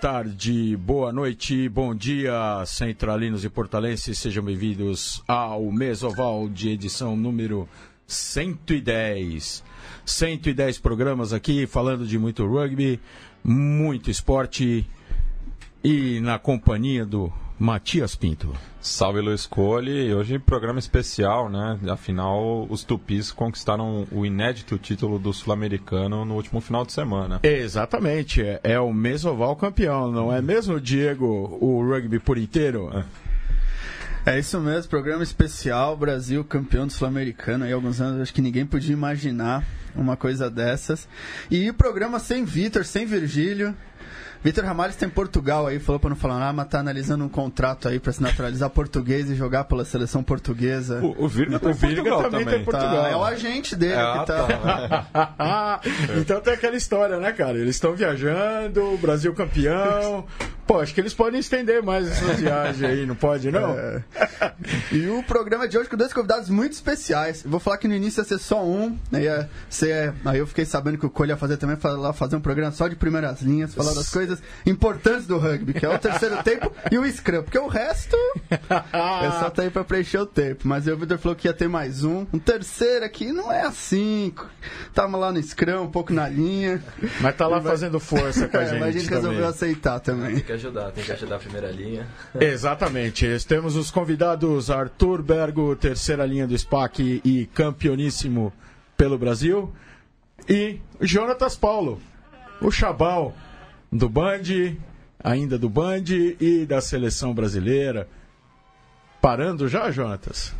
tarde, boa noite, bom dia, centralinos e portalenses. Sejam bem-vindos ao Mesoval de edição número 110. 110 programas aqui falando de muito rugby, muito esporte e na companhia do Matias Pinto. Salve Luiz Cole, hoje programa especial, né? Afinal, os Tupis conquistaram o inédito título do Sul-Americano no último final de semana. Exatamente, é, é o Mesoval campeão, não é mesmo, Diego, o rugby por inteiro? É. é isso mesmo, programa especial, Brasil campeão do Sul-Americano. Aí alguns anos acho que ninguém podia imaginar uma coisa dessas. E o programa sem Vitor, sem Virgílio. Vitor Ramalho está em Portugal aí, falou para não falar nada, mas tá analisando um contrato aí para se naturalizar português e jogar pela seleção portuguesa. O, o Virga, tá o Virga também, está em Portugal. Tá, é o agente dele é, que tá. tá. então tem aquela história, né, cara? Eles estão viajando, Brasil campeão. Pô, acho que eles podem estender mais essas viagens aí, não pode, não? É. E o programa de hoje com dois convidados muito especiais. Eu vou falar que no início ia ser só um, né? Ia ser, aí eu fiquei sabendo que o Cole ia fazer também, fazer um programa só de primeiras linhas, falar das coisas coisas importantes do rugby, que é o terceiro tempo e o scrum, porque o resto é só tá aí pra preencher o tempo. Mas o Vitor falou que ia ter mais um. Um terceiro aqui não é assim. Tava lá no scrum, um pouco na linha. Mas tá lá vai... fazendo força com a gente. É, mas a gente também. resolveu aceitar também. Tem que ajudar, tem que ajudar a primeira linha. Exatamente. Temos os convidados Arthur Bergo, terceira linha do SPAC e campeoníssimo pelo Brasil. E Jonatas Paulo, o Chabal, do Band, ainda do Band e da seleção brasileira. Parando já, Jonatas?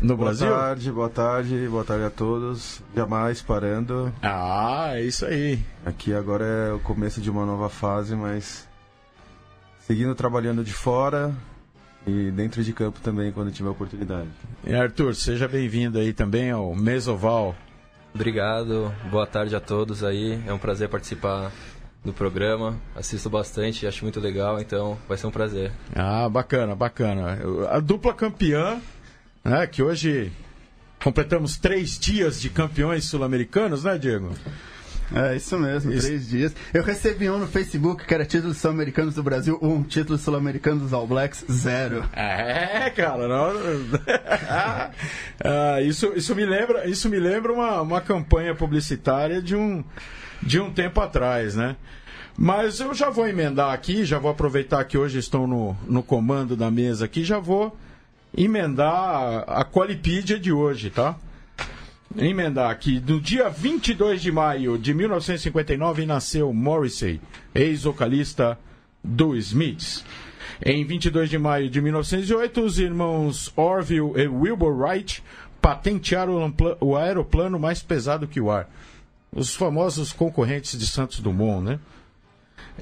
No boa Brasil? Boa tarde, boa tarde, boa tarde a todos. Jamais parando. Ah, é isso aí. Aqui agora é o começo de uma nova fase, mas seguindo trabalhando de fora e dentro de campo também quando tiver oportunidade. E Arthur, seja bem-vindo aí também ao Mesoval. Obrigado, boa tarde a todos aí. É um prazer participar do programa. Assisto bastante, acho muito legal, então vai ser um prazer. Ah, bacana, bacana. A dupla campeã, né, que hoje completamos três dias de campeões sul-americanos, né, Diego? É, isso mesmo, isso. três dias. Eu recebi um no Facebook que era títulos sul-americanos do Brasil, um título sul-americano dos All Blacks, zero. É, cara, não... ah, isso, isso me lembra, isso me lembra uma, uma campanha publicitária de um de um tempo atrás, né? Mas eu já vou emendar aqui, já vou aproveitar que hoje estou no, no comando da mesa aqui, já vou emendar a, a Qualipídia de hoje, tá? Emendar aqui, no dia 22 de maio de 1959 nasceu Morrissey, ex-vocalista do Smiths. Em 22 de maio de 1908, os irmãos Orville e Wilbur Wright patentearam o aeroplano mais pesado que o ar os famosos concorrentes de Santos Dumont, né?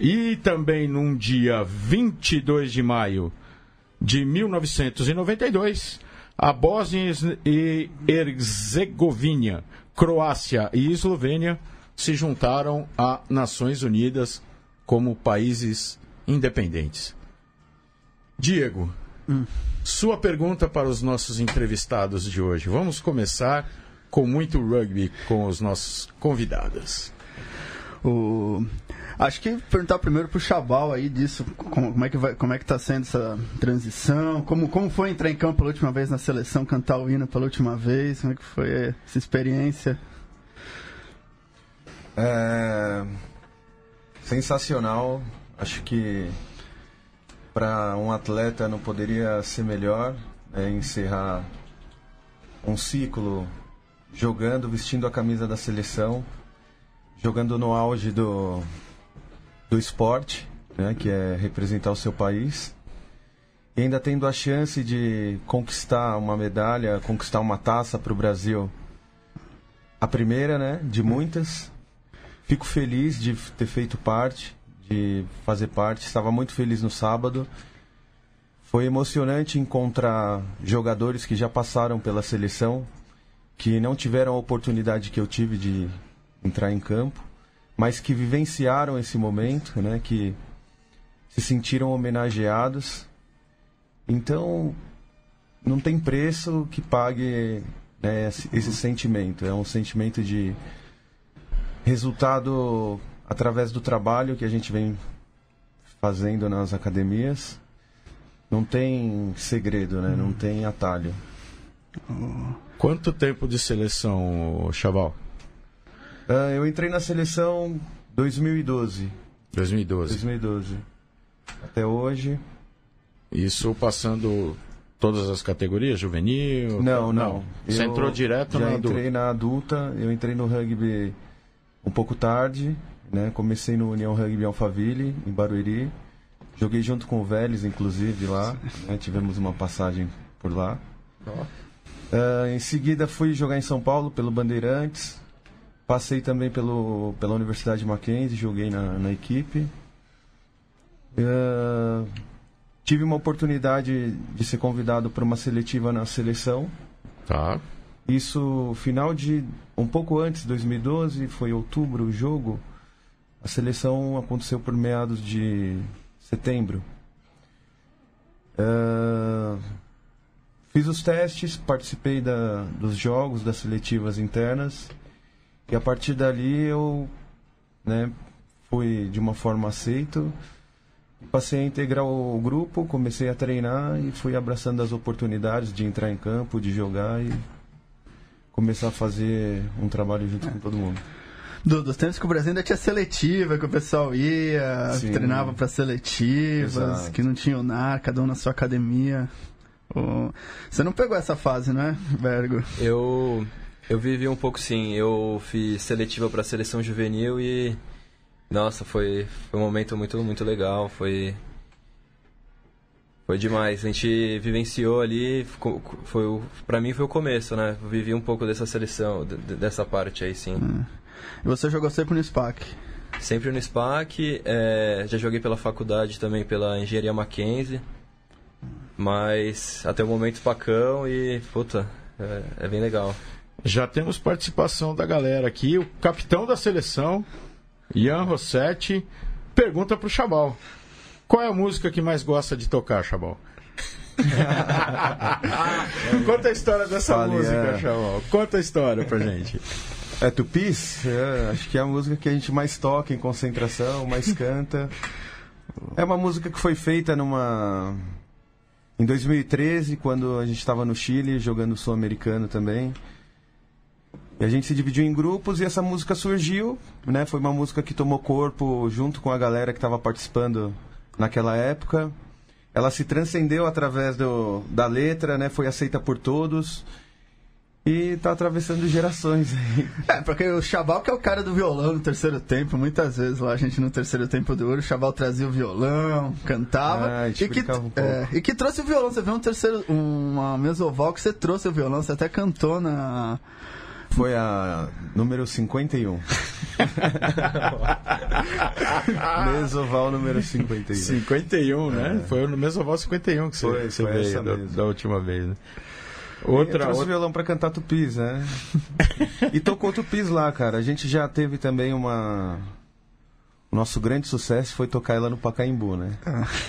E também num dia 22 de maio de 1992, a Bósnia e Herzegovina, Croácia e Eslovênia se juntaram a Nações Unidas como países independentes. Diego, hum. sua pergunta para os nossos entrevistados de hoje. Vamos começar com muito rugby com os nossos convidados. O... Acho que perguntar primeiro pro Chabal aí disso, como, é que vai, como é que tá sendo essa transição, como, como foi entrar em campo pela última vez na seleção, cantar o hino pela última vez, como é que foi essa experiência? É... Sensacional, acho que para um atleta não poderia ser melhor é, encerrar um ciclo jogando, vestindo a camisa da seleção, jogando no auge do, do esporte, né, que é representar o seu país, e ainda tendo a chance de conquistar uma medalha, conquistar uma taça para o Brasil. A primeira, né, de muitas. Fico feliz de ter feito parte, de fazer parte. Estava muito feliz no sábado. Foi emocionante encontrar jogadores que já passaram pela seleção, que não tiveram a oportunidade que eu tive de entrar em campo, mas que vivenciaram esse momento, né, que se sentiram homenageados. Então, não tem preço que pague né, esse, sentimento. É um sentimento de resultado através do trabalho que a gente vem fazendo nas academias. Não tem segredo, né? Não tem atalho. Quanto tempo de seleção, Chaval? Ah, eu entrei na seleção 2012. 2012. 2012. Até hoje. Isso passando todas as categorias, juvenil? Não, não. Você Eu entrou direto já na entrei adulta? na adulta. Eu entrei no rugby um pouco tarde, né? Comecei no União Rugby Alphaville, em Barueri. Joguei junto com o Vélez, inclusive, lá. né? Tivemos uma passagem por lá. Ah, em seguida fui jogar em São Paulo pelo Bandeirantes. Passei também pelo, pela Universidade Mackenzie, joguei na, na equipe. Ah, tive uma oportunidade de ser convidado para uma seletiva na seleção. Tá. Isso, final de. Um pouco antes, 2012, foi outubro o jogo. A seleção aconteceu por meados de setembro. Ah, fiz os testes, participei da, dos jogos, das seletivas internas. E a partir dali eu né, fui de uma forma aceito. Passei a integrar o grupo, comecei a treinar e fui abraçando as oportunidades de entrar em campo, de jogar e começar a fazer um trabalho junto com todo mundo. Do, dos tempos que o Brasil ainda tinha seletiva, que o pessoal ia, Sim. treinava para seletivas, Exato. que não tinha o NAR, cada um na sua academia. Você não pegou essa fase, não é, Bergo? Eu eu vivi um pouco sim. Eu fiz seletiva para seleção juvenil e nossa, foi foi um momento muito muito legal, foi foi demais. A gente vivenciou ali, ficou- foi para mim foi o começo, né? Eu vivi um pouco dessa seleção, de- de- dessa parte aí sim. E você jogou sempre no SPAC. Sempre no SPAC, é, já joguei pela faculdade também, pela Engenharia Mackenzie. Mas até o momento Pacão e, puta, é, é bem legal. Já temos participação da galera aqui. O capitão da seleção, Ian Rossetti, pergunta pro Chabal. Qual é a música que mais gosta de tocar, Chabal? Conta a história dessa Fale, música, é. Chabal. Conta a história pra gente. É Tupis? É, acho que é a música que a gente mais toca em concentração, mais canta. É uma música que foi feita numa. Em 2013, quando a gente estava no Chile jogando Sul-Americano também. E a gente se dividiu em grupos e essa música surgiu, né? Foi uma música que tomou corpo junto com a galera que estava participando naquela época. Ela se transcendeu através do, da letra, né? Foi aceita por todos. E tá atravessando gerações aí. É, porque o Chaval que é o cara do violão no terceiro tempo, muitas vezes lá a gente no terceiro tempo do ouro, o Chaval trazia o violão, cantava. Ah, e, que, um é, e que trouxe o violão. Você viu um terceiro, uma mesoval que você trouxe o violão, você até cantou na. Foi a número 51. Mesoval número 51. 51, né? Foi no Mesoval 51 que você, Foi, você foi veio da, da última vez, né? eu Outra, trouxe o outra... violão pra cantar tupis, né? e tocou tupis lá, cara. A gente já teve também uma. O nosso grande sucesso foi tocar ela no Pacaembu, né?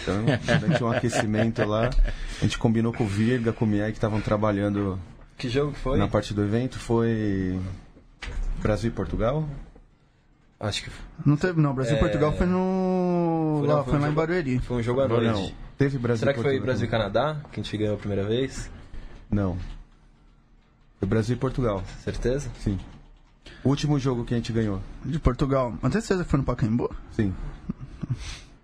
Então, durante um aquecimento lá, a gente combinou com o Virga, com o Miai, que estavam trabalhando Que jogo foi? na parte do evento. Foi. Brasil e Portugal? Acho que Não teve, não. Brasil e É, Portugal foi no. Foi, lá, não, foi, foi um lá em Barueri. foi um jogo à noite. não? Teve Brasil Será que foi Portugal. Brasil e Canadá que a gente ganhou a primeira vez? Não. Foi Brasil e Portugal, Certeza? sim. O último jogo que a gente ganhou, De Portugal. Mas tem certeza que foi no Pacaembu? sim.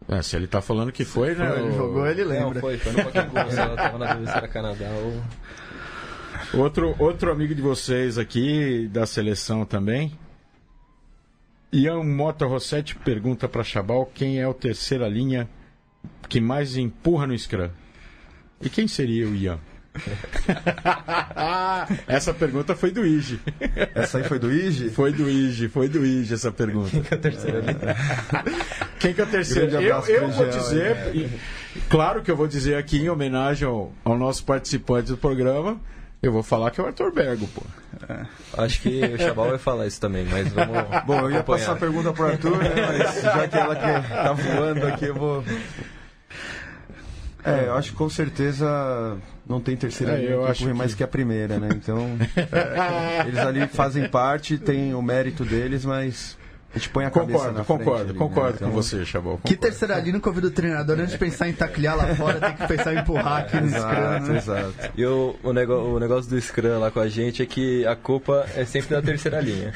É, se ele tá falando que foi, né? Ele o- jogou, ele Não, lembra. foi, foi no Pacaembu. Eu tava na dúvida se era Canadá ou... Outro, outro amigo de vocês aqui, da seleção também. Ian Mota Rossetti pergunta para Chabal quem é o terceira linha que mais empurra no Scrum. E quem seria o Ian? essa pergunta foi do Ige. Essa aí foi do Ige? Foi do Ige, foi do Ige essa pergunta. Quem que é o terceiro? Grande Eu, abraço eu pro vou Jean, dizer, e- claro que eu vou dizer aqui em homenagem ao, ao nosso participante do programa, eu vou falar que é o Arthur Bergo, pô. Acho que o Chabal vai falar isso também, mas vamos Bom, eu ia acompanhar. passar a pergunta pro Arthur, né? Mas já que ela que tá voando aqui, eu vou. É, eu acho que com certeza não tem terceira É, linha eu que que- mais que a primeira, né? Então, eles ali fazem parte, tem o mérito deles, mas A gente põe a cabeça Concordo, na concordo, frente ali, né? concordo Então, com você, Chabot. Que terceira linha nunca ouvi do treinador, antes de pensar em taclear lá fora, tem que pensar em empurrar aqui no scrum, Exato, né? exato. E o, o, nego, o negócio do Scrum lá com a gente é que a culpa é sempre da terceira linha.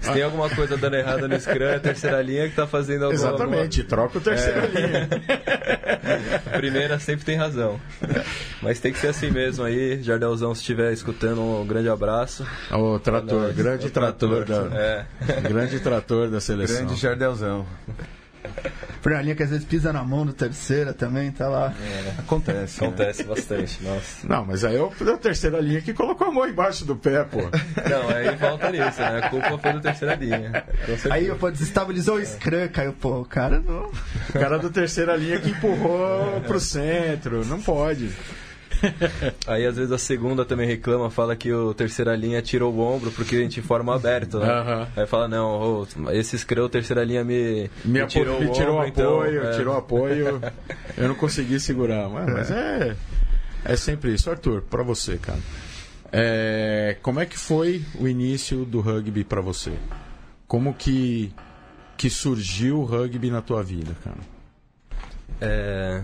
Se tem alguma coisa dando errado no Scrum, é a terceira linha que tá fazendo alguma Exatamente, troca o terceira linha. A primeira sempre tem razão. Mas tem que ser assim mesmo aí. Jardelzão, se estiver escutando, um grande abraço. O trator, Nós, grande o trator, da, É. grande trator da seleção. Grande Jardelzão. Primeira linha que às vezes pisa na mão do terceira também, tá lá. Acontece. né? Acontece bastante, nossa. Não, mas aí é o da terceira linha que colocou a mão embaixo do pé, pô. Não, aí volta nisso, né? A culpa foi da terceira linha. Aí, pô, desestabilizou o scrum, caiu, pô, o cara não... O cara da terceira linha que empurrou pro centro. Não pode. Aí às vezes a segunda também reclama, fala que o terceira linha tirou o ombro porque a gente forma aberto, né? Aham. Aí fala, não, ô, esse scrum, terceira linha me, Me, apo- tirou, me o tirou ombro, então, apoio, é. tirou apoio. Eu não consegui segurar. Mas, mas é, é sempre isso. Arthur, pra você, cara. É, como é que foi o início do rugby pra você? Como que, que surgiu o rugby na tua vida, cara? É,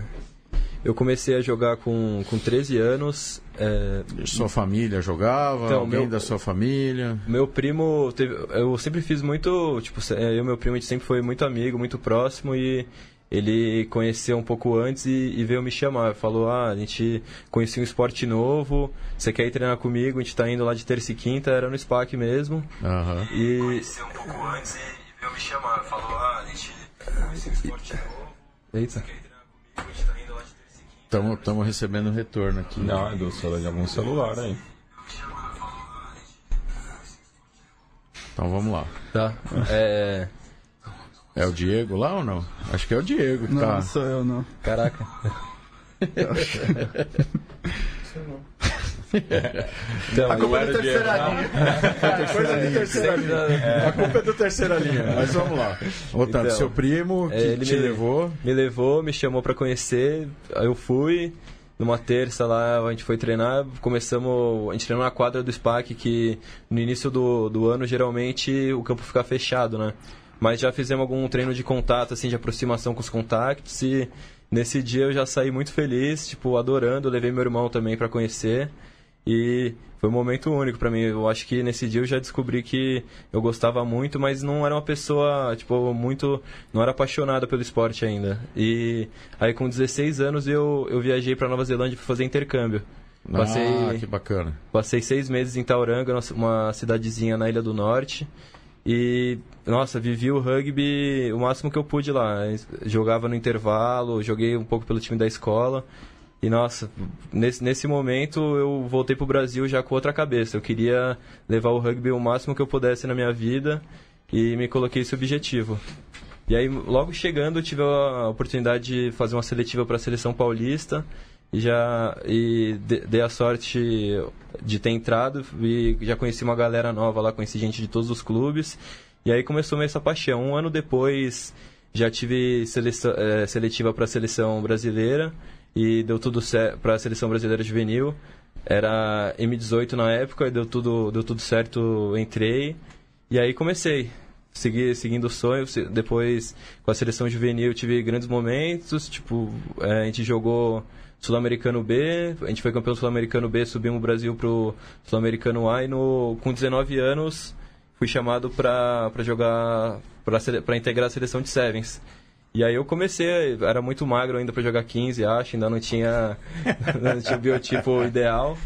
eu comecei a jogar com, com 13 anos. é, Sua família jogava? Então, alguém meu- da sua família? Meu primo, teve, eu sempre fiz muito, tipo, eu e meu primo a gente sempre foi muito amigo, muito próximo e ele conheceu um pouco antes e, e veio me chamar. Falou, ah, a gente conhecia um esporte novo, você quer ir treinar comigo? A gente tá indo lá de terça e quinta, era no SPAC mesmo. Aham. E conheceu um pouco antes e, e veio me chamar. Falou, ah, a gente conhecia um esporte novo, Eita. quer ir Estamos recebendo retorno aqui. Não, é do celular de algum celular aí. Então vamos lá. Tá, é... É o Diego lá ou não? Acho que é o Diego que Não, tá. não sou eu, não. Caraca. Então, A culpa é da terceira linha. Coisa de terceira linha. A culpa é do terceira linha. Mas vamos lá. Otávio, Então, seu primo que é, ele te me- levou. Me levou, me chamou pra conhecer, aí eu fui. Numa terça lá, a gente foi treinar, começamos, a gente treinou na quadra do SPAC, que no início do, do ano, geralmente, o campo fica fechado, né? Mas já fizemos algum treino de contato, assim, de aproximação com os contactos, e nesse dia eu já saí muito feliz, tipo, adorando, levei meu irmão também pra conhecer, e foi um momento único pra mim. Eu acho que nesse dia eu já descobri que eu gostava muito, mas não era uma pessoa, tipo, muito. Não era apaixonada pelo esporte ainda. E aí com 16 anos eu, eu viajei pra Nova Zelândia pra fazer intercâmbio. Passei, Ah, que bacana. passei seis meses em Tauranga, uma cidadezinha na Ilha do Norte. E, nossa, vivi o rugby o máximo que eu pude lá. Jogava no intervalo, joguei um pouco pelo time da escola. E, nossa, nesse, nesse momento eu voltei pro Brasil já com outra cabeça. Eu queria levar o rugby o máximo que eu pudesse na minha vida e me coloquei esse objetivo. E aí, logo chegando, eu tive a oportunidade de fazer uma seletiva para a seleção paulista e já e de- dei a sorte de ter entrado e já conheci uma galera nova lá, conheci gente de todos os clubes. E aí começou meio essa paixão. Um ano depois já tive seleção, eh, seletiva para a seleção brasileira e deu tudo certo para a seleção brasileira juvenil. Era M18 na época e deu tudo, deu tudo certo, entrei. E aí comecei. Segui, seguindo o sonho, depois com a seleção juvenil tive grandes momentos, tipo, eh, a gente jogou Sul-Americano B, a gente foi campeão Sul-Americano B, subimos o Brasil pro Sul-Americano A e no, com 19 anos fui chamado para jogar, para integrar a seleção de Sevens. E aí eu comecei, era muito magro ainda para jogar 15, acho, ainda não tinha, não tinha o biotipo ideal.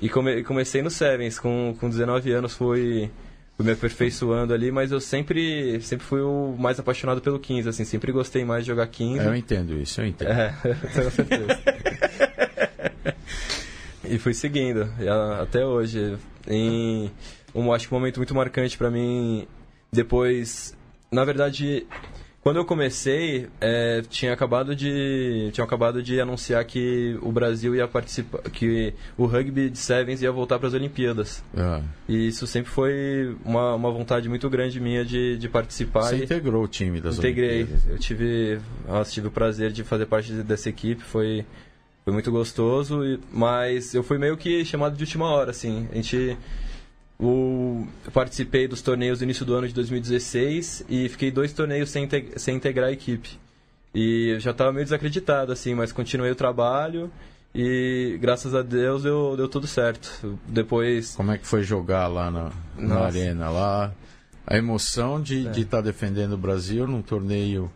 E come- comecei no Sevens, com, com 19 anos fui, fui me aperfeiçoando ali, mas eu sempre, sempre fui o mais apaixonado pelo 15, assim, sempre gostei mais de jogar 15. Eu entendo isso, eu entendo. É, tenho certeza. e fui seguindo, até hoje. Em um, acho que um momento muito marcante pra mim, depois... Na verdade, quando eu comecei, é, tinha acabado de tinha acabado de anunciar que o Brasil ia participar, que o rugby de sevens ia voltar para as Olimpíadas. Ah, E isso sempre foi uma, uma vontade muito grande minha de, de participar. você e- integrou o time das Integrei. Olimpíadas. Eu tive, nossa, tive o prazer de fazer parte de- dessa equipe, foi, foi muito gostoso, mas eu fui meio que chamado de última hora, assim. A gente o, eu participei dos torneios do início do ano de 2016 e fiquei dois torneios sem, integ- sem integrar a equipe. E eu já estava meio desacreditado, assim, mas continuei o trabalho e graças a Deus deu, deu tudo certo. Depois, Como é que foi jogar lá na, na arena lá? A emoção de É. estar defendendo o Brasil num torneio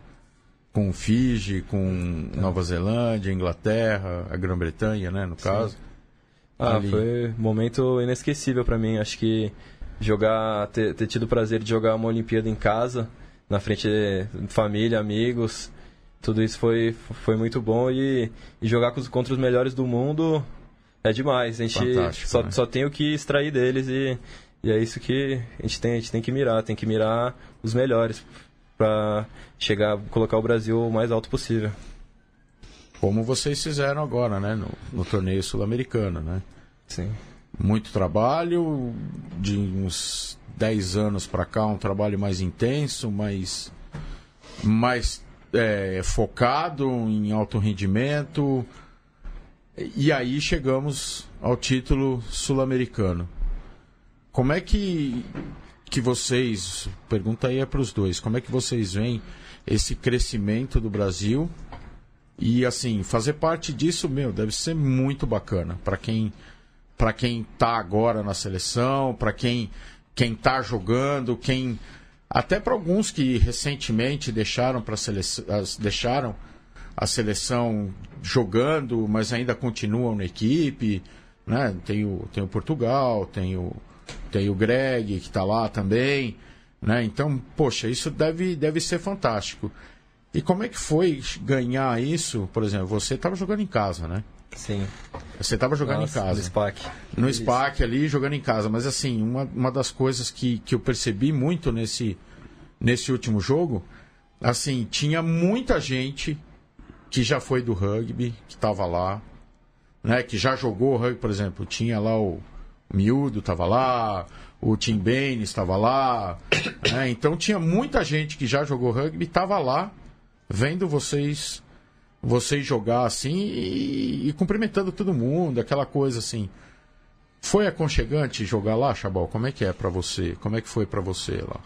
com Fiji, com Nova Zelândia, Inglaterra, a Grã-Bretanha, né, no caso. Ah, Ali. foi um momento inesquecível para mim. Acho que jogar, ter, ter tido o prazer de jogar uma Olimpíada em casa, na frente de família, amigos, tudo isso foi, foi muito bom e, e jogar contra os melhores do mundo é demais. A gente Fantástico, só, né? só tem o que extrair deles e, e é isso que a gente, tem, a gente tem que mirar, tem que mirar os melhores para chegar, colocar o Brasil o mais alto possível. Como vocês fizeram agora, né, no, no torneio sul-americano, né? Sim. Muito trabalho, de uns 10 anos para cá, um trabalho mais intenso, mais, mais é, focado em alto rendimento. E aí chegamos ao título sul-americano. Como é que, que vocês, pergunta aí é para os dois, como é que vocês veem esse crescimento do Brasil? E assim, fazer parte disso, meu, deve ser muito bacana para quem para quem tá agora na seleção, para quem quem tá jogando, quem até para alguns que recentemente deixaram para seleção, deixaram a seleção jogando, mas ainda continuam na equipe, né? Tem o tem o Portugal, tem o tem o Greg que está lá também, né? Então, poxa, isso deve deve ser fantástico. E como é que foi ganhar isso? Por exemplo, você estava jogando em casa, né? Sim. Você estava jogando Nossa, em casa. No SPAC. No SPAC ali, jogando em casa. Mas assim, uma, uma das coisas que, que eu percebi muito nesse, nesse último jogo, assim, tinha muita gente que já foi do rugby, que estava lá, né? Que já jogou rugby, por exemplo. Tinha lá o Miúdo, estava lá, o Tim Baines estava lá. né? Então tinha muita gente que já jogou rugby, estava lá, vendo vocês vocês jogar assim e, e cumprimentando todo mundo, aquela coisa assim. Foi aconchegante jogar lá, Chabal? Como é que é pra você? Como é que foi pra você lá?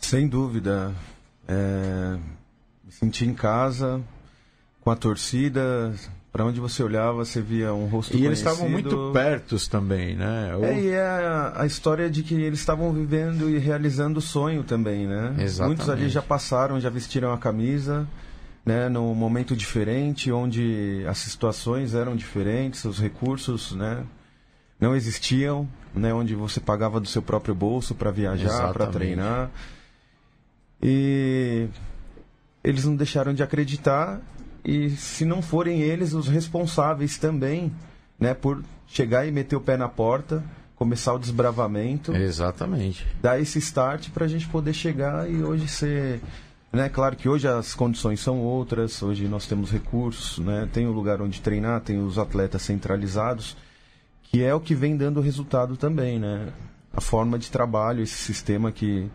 Sem dúvida. É, me senti em casa, com a torcida. Para onde você olhava, você via um rosto E eles conhecido. estavam muito pertos também, né? Ou- É, e é a, a história de que eles estavam vivendo e realizando o sonho também, né? Exatamente. Muitos ali já passaram, já vestiram a camisa, né? Num momento diferente, onde as situações eram diferentes, os recursos, né? Não existiam, né? Onde você pagava do seu próprio bolso para viajar, para treinar. E eles não deixaram de acreditar e se não forem eles os responsáveis também, né, por chegar e meter o pé na porta, começar o desbravamento, Exatamente. dar esse start para a gente poder chegar e hoje ser, né, claro que hoje as condições são outras, hoje nós temos recursos, né, tem o lugar onde treinar, tem os atletas centralizados, que é o que vem dando resultado também, né, a forma de trabalho, esse sistema que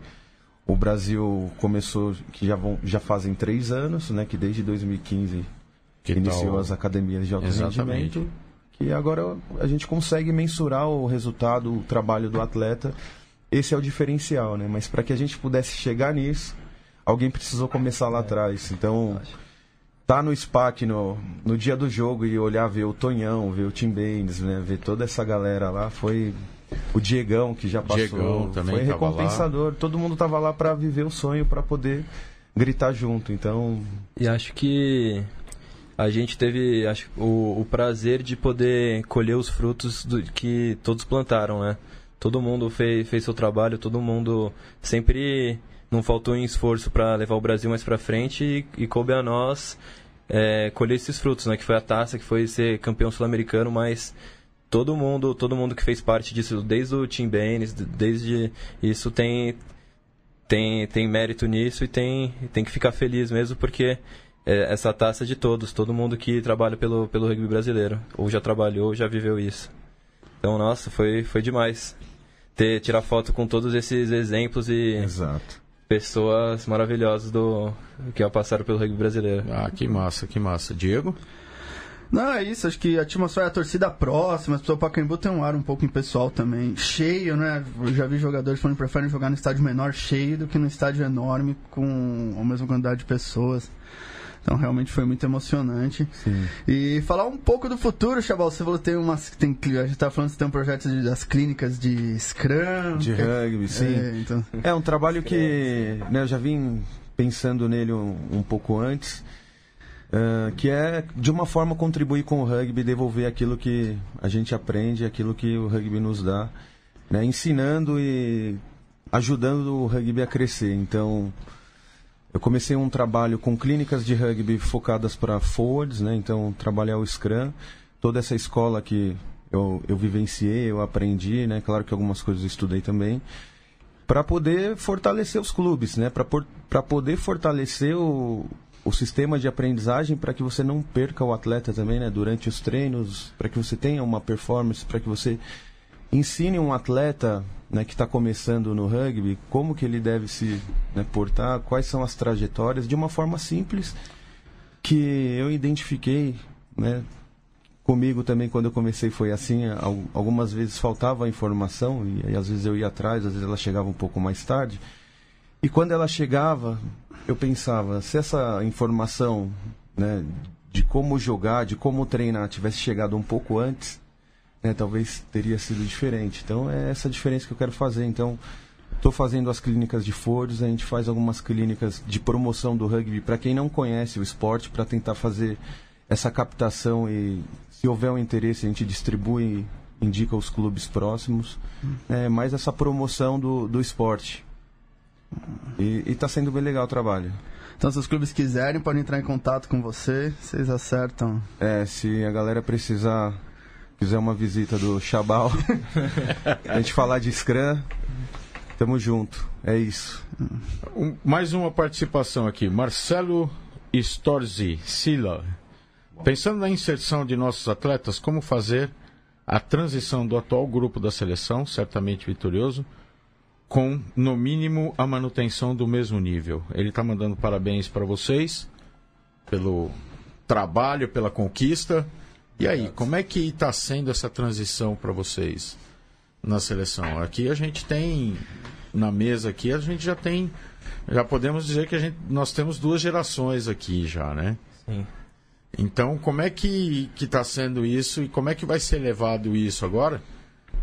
o Brasil começou, que já, vão, já fazem três anos, né? Que desde 2015 Que iniciou tal- as academias de alto Exatamente. rendimento. Que agora a gente consegue mensurar o resultado, o trabalho do atleta. Esse é o diferencial, né? Mas para que a gente pudesse chegar nisso, alguém precisou começar lá atrás. Então, tá no SPAC no, no dia do jogo e olhar, ver o Tonhão, ver o Tim Baines, né? Ver toda essa galera lá, foi o Diegão que já passou. Diegão também foi recompensador. Todo mundo tava lá para viver o sonho, para poder gritar junto. Então, E acho que a gente teve acho, o, o prazer de poder colher os frutos do, que todos plantaram, né? Todo mundo fez, fez seu trabalho, todo mundo sempre não faltou em esforço para levar o Brasil mais para frente e, e coube a nós é, colher esses frutos, né? Que foi a taça, que foi ser campeão sul-americano, mas todo mundo, todo mundo que fez parte disso, desde o Tim Baines, desde isso tem tem, tem mérito nisso e tem, tem que ficar feliz mesmo porque é, essa taça é de todos, todo mundo que trabalha pelo, pelo rugby brasileiro, ou já trabalhou, ou já viveu isso. Então, nossa, foi, foi demais. Ter, tirar foto com todos esses exemplos e exato. Pessoas maravilhosas do que já passaram pelo rugby brasileiro. Ah, que massa, que massa. Diego? Não, é isso, acho que a atmosfera, a torcida próxima, as pessoas Pacaembu tem um ar um pouco impessoal também. Cheio, né? Eu já vi jogadores falando que preferem jogar no estádio menor cheio do que no estádio enorme com a mesma quantidade de pessoas. Então realmente foi muito emocionante. Sim. E falar um pouco do futuro, Chabal. Você falou que tem umas. Tem, a gente tá falando que tem um projeto de, das clínicas de Scrum. De rugby, sim. É, então, É um trabalho que né, eu já vim pensando nele um, um pouco antes, ah, que é de uma forma contribuir com o rugby, devolver aquilo que a gente aprende, aquilo que o rugby nos dá, né, ensinando e ajudando o rugby a crescer. Então, eu comecei um trabalho com clínicas de rugby focadas para forwards, né, então trabalhar o Scrum, toda essa escola que eu, eu vivenciei, eu aprendi, né, claro que algumas coisas eu estudei também para poder fortalecer os clubes, né? Para poder fortalecer o, o sistema de aprendizagem para que você não perca o atleta também, né? Durante os treinos, para que você tenha uma performance, para que você ensine um atleta né, que está começando no rugby como que ele deve se né, portar, quais são as trajetórias, de uma forma simples que eu identifiquei, né? Comigo também, quando eu comecei, foi assim. al- Algumas vezes faltava a informação e, aí, às vezes eu ia atrás, às vezes ela chegava um pouco mais tarde. E quando ela chegava, eu pensava, se essa informação né, de como jogar, de como treinar, tivesse chegado um pouco antes, né, talvez teria sido diferente. Então é essa diferença que eu quero fazer. Então estou fazendo as clínicas de Fords, a gente faz algumas clínicas de promoção do rugby para quem não conhece o esporte, para tentar fazer essa captação e se houver um interesse a gente distribui, indica os clubes próximos, é, mais essa promoção do, do esporte. E está sendo bem legal o trabalho. então, se os clubes quiserem, podem entrar em contato com você. Vocês acertam. É, se a galera precisar, quiser uma visita do Chabal, a gente falar de Scrum, tamo junto. É isso. Um- mais uma participação aqui. Marcelo Storzi Sila. Pensando na inserção de nossos atletas, como fazer a transição do atual grupo da seleção, certamente vitorioso, com, no mínimo, a manutenção do mesmo nível? Ele está mandando parabéns para vocês pelo trabalho, pela conquista. E aí, como é que está sendo essa transição para vocês na seleção? Aqui a gente tem na mesa aqui a gente já tem já podemos dizer que a gente nós temos duas gerações aqui já, né? Sim. Então, como é que que está sendo isso e como é que vai ser levado isso agora?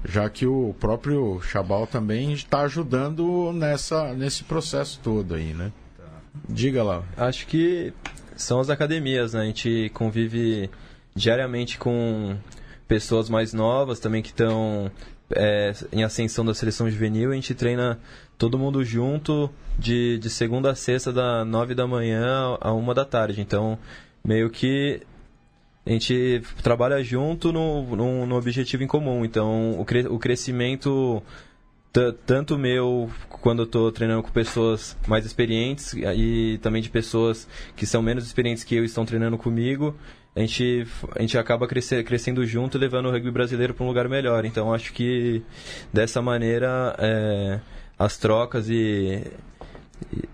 Já que o próprio Chabal também está ajudando nessa nesse processo todo aí, né? Diga lá. Acho que são as academias, né? A gente convive diariamente com pessoas mais novas também que estão é, em ascensão da seleção juvenil. A gente treina todo mundo junto de, de segunda a sexta, da nove da manhã a uma da tarde. Então, meio que a gente trabalha junto no, no, objetivo em comum. Então, o, cre- o crescimento tanto meu quando eu tô treinando com pessoas mais experientes e também de pessoas que são menos experientes que eu e estão treinando comigo, a gente, a gente acaba crescer, crescendo junto e levando o rugby brasileiro para um lugar melhor. Então acho que dessa maneira é, as trocas e, e,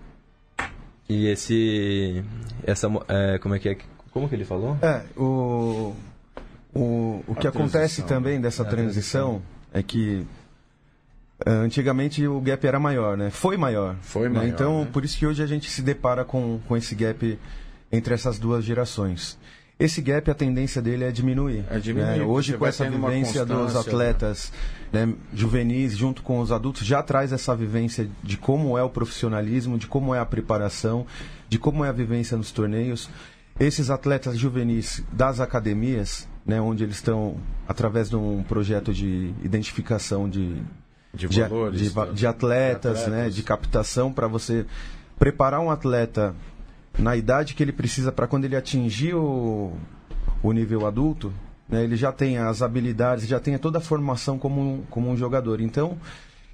e esse essa é, como é que é como que ele falou? É, o, o, o que acontece também dessa transição é que antigamente o gap era maior, né? Foi maior. Foi né? maior, Então, né? por isso que hoje a gente se depara com, com esse gap entre essas duas gerações. Esse gap, a tendência dele é diminuir. É diminuir, né? Hoje, com essa vivência dos constância, atletas né, juvenis, junto com os adultos, já traz essa vivência de como é o profissionalismo, de como é a preparação, de como é a vivência nos torneios. Esses atletas juvenis das academias, né, onde eles estão, através de um projeto de identificação de, De de, valores. de tá? de atletas, de atletas. né, de captação para você preparar um atleta na idade que ele precisa para quando ele atingir o, o nível adulto, né, ele já tenha as habilidades, já tenha toda a formação como um, como um jogador. Então,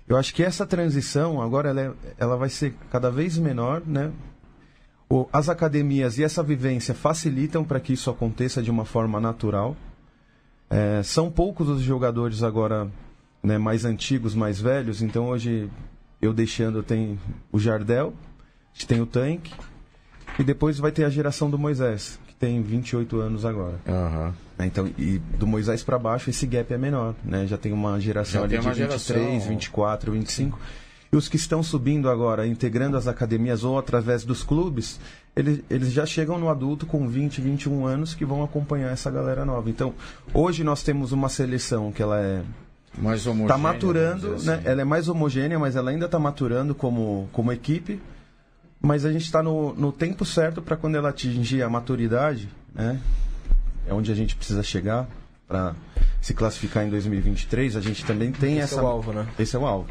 eu acho que essa transição agora ela, é- ela vai ser cada vez menor, né? O- as academias e essa vivência facilitam para que isso aconteça de uma forma natural. É, são poucos os jogadores agora né, mais antigos, mais velhos. Então hoje eu deixando tem o Jardel, gente tem o Tank e depois vai ter a geração do Moisés, que tem 28 anos agora. Né? Então, e do Moisés para baixo, esse gap é menor, né? Já tem uma geração Já ali de uma 23, geração. 24, 25. E os que estão subindo agora, integrando as academias ou através dos clubes, eles, eles já chegam no adulto com 20, 21 anos que vão acompanhar essa galera nova. Então, hoje nós temos uma seleção que ela é Mais homogêneo. está maturando, né? assim. Ela é mais homogênea, mas ela ainda está maturando como, como equipe. Mas a gente está no, no tempo certo para quando ela atingir a maturidade, né? É onde a gente precisa chegar para se classificar em 2023. A gente também tem Esse essa. é o alvo, né? Esse é o alvo.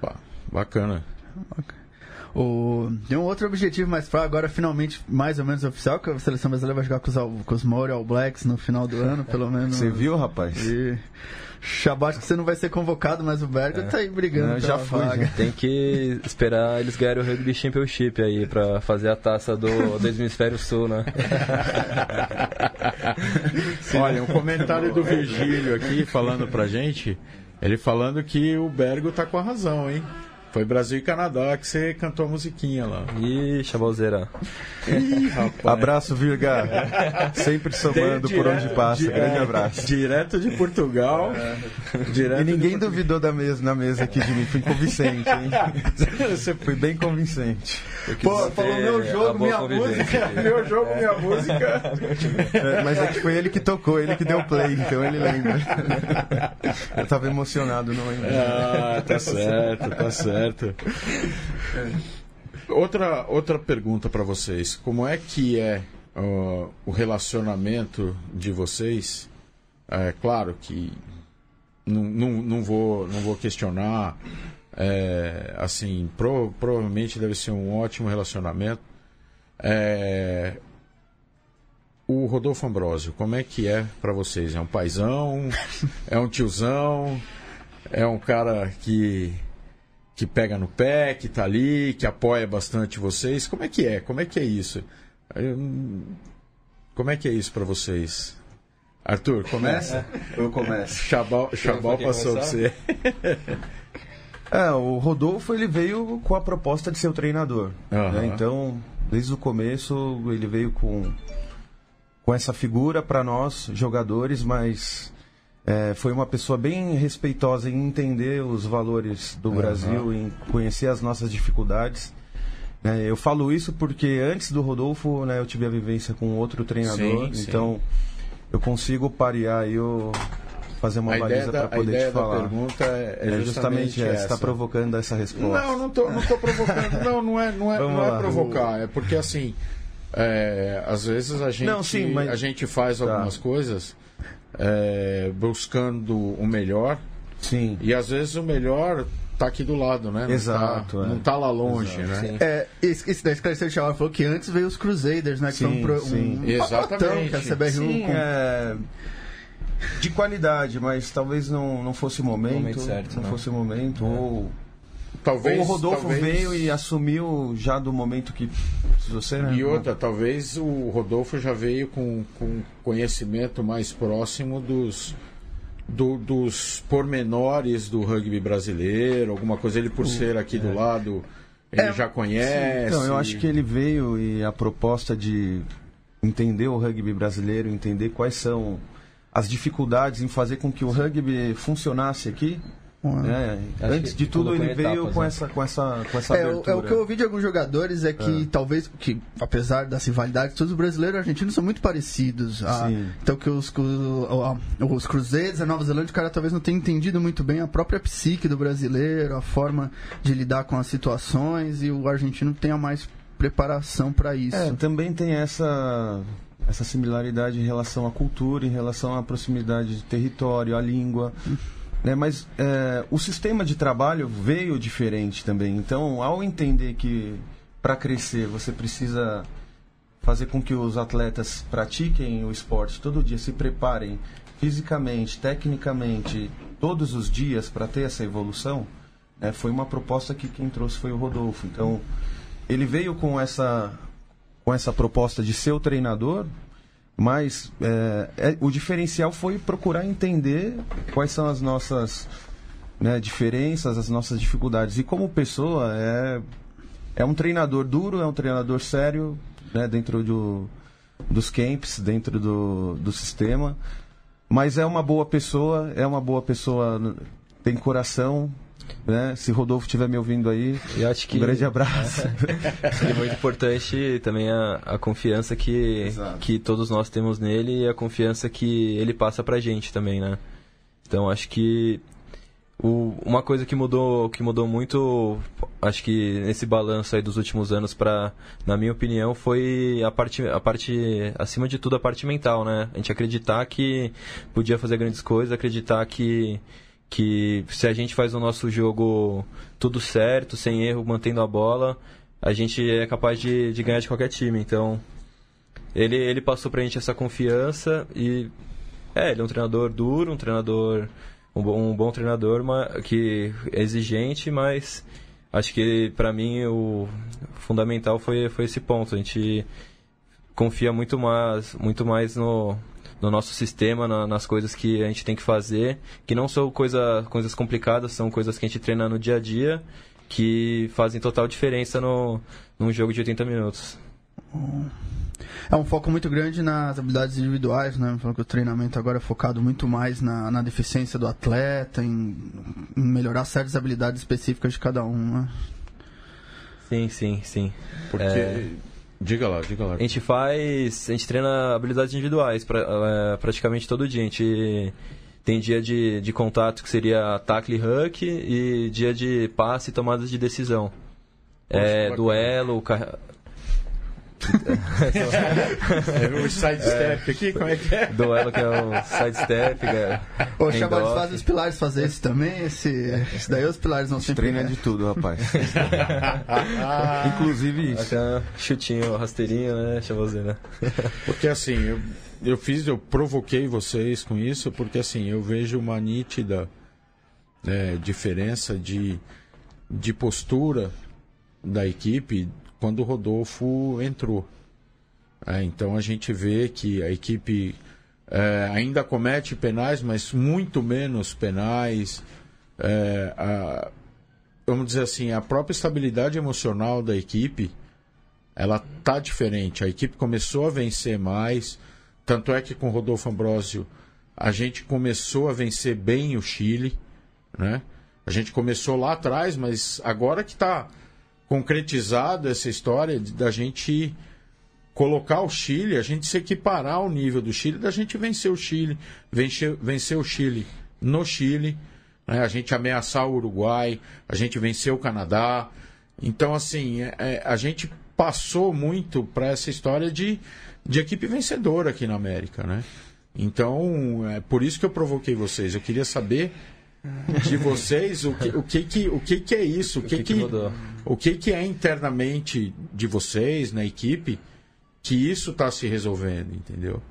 Pá, Bacana. O... Tem um outro objetivo mais fraco, agora finalmente mais ou menos oficial, que a seleção brasileira vai jogar com os, com os Maori All Blacks no final do ano, pelo menos. Você viu, rapaz? E... Shabat que você não vai ser convocado, mas o Berger tá aí brigando. Não, já vaga. já. Tem que esperar eles ganharem o Rugby Championship aí pra fazer a taça do, do Hemisfério Sul, né? Olha, um comentário do Virgílio aqui falando pra gente. Ele falando que o Bergo tá com a razão, hein? Foi Brasil e Canadá que você cantou a musiquinha lá. Ih, chavalzeira. Ih, rapaz. Abraço, Virga. Sempre somando por onde passa. Grande é, abraço. Direto de Portugal. Direto E ninguém duvidou da mesa, na mesa aqui de mim. Fui convincente, hein? Você Fui bem convincente. Pô, falou meu É, jogo, minha música. Meu jogo, minha música. É, mas é que foi ele que tocou, ele que deu play, então ele lembra. Eu tava emocionado, não lembro. Ah, tá certo, tá certo. Outra, outra pergunta para vocês. Como é que é ó, o relacionamento de vocês? É claro que não, não, não, vou, não vou questionar. é, assim, pro- provavelmente deve ser um ótimo relacionamento. É, o Rodolfo Ambrosio, como é que é para vocês? É um paizão? É um tiozão? É um cara que que pega no pé, que tá ali, que apoia bastante vocês. Como é que é? Como é que é isso? Como é que é isso para vocês? Arthur, começa. Eu começo. Chabal, Chabal passou pra começar? você. É, o Rodolfo ele veio com a proposta de ser o treinador. Aham. né? Então, desde o começo, ele veio com, com essa figura para nós, jogadores, mas é, foi uma pessoa bem respeitosa em entender os valores do Aham. Brasil, em conhecer as nossas dificuldades. né? eu falo isso porque antes do Rodolfo, né, eu tive a vivência com outro treinador, Sim, sim. então eu consigo parear aí o fazer uma A baliza para a poder ideia te da falar. pergunta é, é É justamente essa, essa. está provocando essa resposta. Não, não tô, não tô provocando. Não, não é, não é, Vamos não é provocar. É porque assim, é, às vezes a gente, Não, sim, mas- a gente faz Tá. algumas coisas é, buscando o melhor Sim. e às vezes o melhor tá aqui do lado, né? Não Exato, tá, é. não tá lá longe, né? Sim. É, esse, esse da o Chaval falou que antes veio os Crusaders, né? Que Sim, são um, pro- sim. um Exatamente. que a CBRU Sim, com- é de qualidade, mas talvez não, não fosse o momento. Momento certo, não né? fosse o momento. Ou, Talvez, ou o Rodolfo talvez- veio e assumiu já do momento que ser. né? E outra, talvez o Rodolfo já veio com, com conhecimento mais próximo dos, do- dos pormenores do rugby brasileiro, alguma coisa. Ele, por ser aqui do lado, ele É, já conhece. Então, eu acho que ele veio e a proposta de entender o rugby brasileiro, entender quais são as dificuldades em fazer com que o rugby funcionasse aqui. Né? Acho Antes de tudo, ele veio etapas, com, né? essa, com essa com essa É, o- abertura. é o que eu ouvi de alguns jogadores é que talvez, que apesar das rivalidades, todos os brasileiros e argentinos são muito parecidos. Ah, então que os, os, os Cruzeiros, a Nova Zelândia, o cara talvez não tenha entendido muito bem a própria psique do brasileiro, a forma de lidar com as situações e o argentino tenha mais preparação para isso. É, também tem essa, essa similaridade em relação à cultura, em relação à proximidade de território, à língua. Né? Mas é, o sistema de trabalho veio diferente também. Então, ao entender que para crescer você precisa fazer com que os atletas pratiquem o esporte todo dia, se preparem fisicamente, tecnicamente, todos os dias para ter essa evolução, né, foi uma proposta que quem trouxe foi o Rodolfo. Então, ele veio com essa, com essa proposta de ser o treinador, mas é, é- o diferencial foi procurar entender quais são as nossas né, diferenças, as nossas dificuldades. E como pessoa, é, é um treinador duro, é um treinador sério, né, dentro do, dos camps, dentro do, do sistema. Mas é uma boa pessoa, é uma boa pessoa, tem coração, né? Se Rodolfo estiver me ouvindo aí, Eu acho que um grande abraço. é muito importante também a, a confiança que, Exato. que todos nós temos nele e a confiança que ele passa pra gente também, né? Então acho que o, uma coisa que mudou, que mudou muito, acho que nesse balanço aí dos últimos anos, para, na minha opinião, foi a parte, a parte, acima de tudo, a parte mental, né? A gente acreditar que podia fazer grandes coisas, acreditar que, que se a gente faz o nosso jogo tudo certo, sem erro, mantendo a bola, a gente é capaz de, de ganhar de qualquer time. Então, ele, ele passou pra gente essa confiança e é, ele é um treinador duro, um treinador um bom, um bom treinador, mas, que é exigente, mas acho que para mim o fundamental foi, foi esse ponto. A gente confia muito mais, muito mais no, no nosso sistema, na- nas coisas que a gente tem que fazer, que não são coisa, coisas complicadas, são coisas que a gente treina no dia a dia, que fazem total diferença no, num jogo de 80 minutos. É um foco muito grande nas habilidades individuais, né? Falando que o treinamento agora é focado muito mais na, na deficiência do atleta, em, em melhorar certas habilidades específicas de cada um, né? Sim, sim, sim. Porque. É. Diga lá, diga lá. A gente faz. A gente treina habilidades individuais pra, é, praticamente todo dia. A gente tem dia de, de contato que seria tackle e huck e dia de passe e tomadas de decisão. É, bacana. duelo, É o sidestep aqui, como é que é? duelo que é o sidestep. é, Ô, Chaval, eles handoff. fazem os pilares fazer isso também? Esse, esse daí os pilares não sempre... Treina de tudo, rapaz. Inclusive isso. Aquela chutinho, rasteirinho, né? Chavozinho, né? Porque assim, eu, eu fiz, eu provoquei vocês com isso, porque assim, eu vejo uma nítida é, diferença de, de postura da equipe quando o Rodolfo entrou. É, então a gente vê que a equipe é, ainda comete penais, mas muito menos penais. É, a- vamos dizer assim, a própria estabilidade emocional da equipe ela tá diferente. A equipe começou a vencer mais. Tanto é que com o Rodolfo Ambrosio a gente começou a vencer bem o Chile, né? A gente começou lá atrás, mas agora que está concretizada essa história da gente colocar o Chile, a gente se equiparar ao nível do Chile, da gente vencer o Chile, vencer, vencer o Chile no Chile, né? a gente ameaçar o Uruguai, a gente venceu o Canadá. Então, assim, é- é, a gente passou muito para essa história de, de equipe vencedora aqui na América, né? Então, é por isso que eu provoquei vocês. Eu queria saber de vocês o que, o que, que, o que, que é isso, o que, que que que? O que, que é internamente de vocês, na equipe, que isso está se resolvendo, entendeu?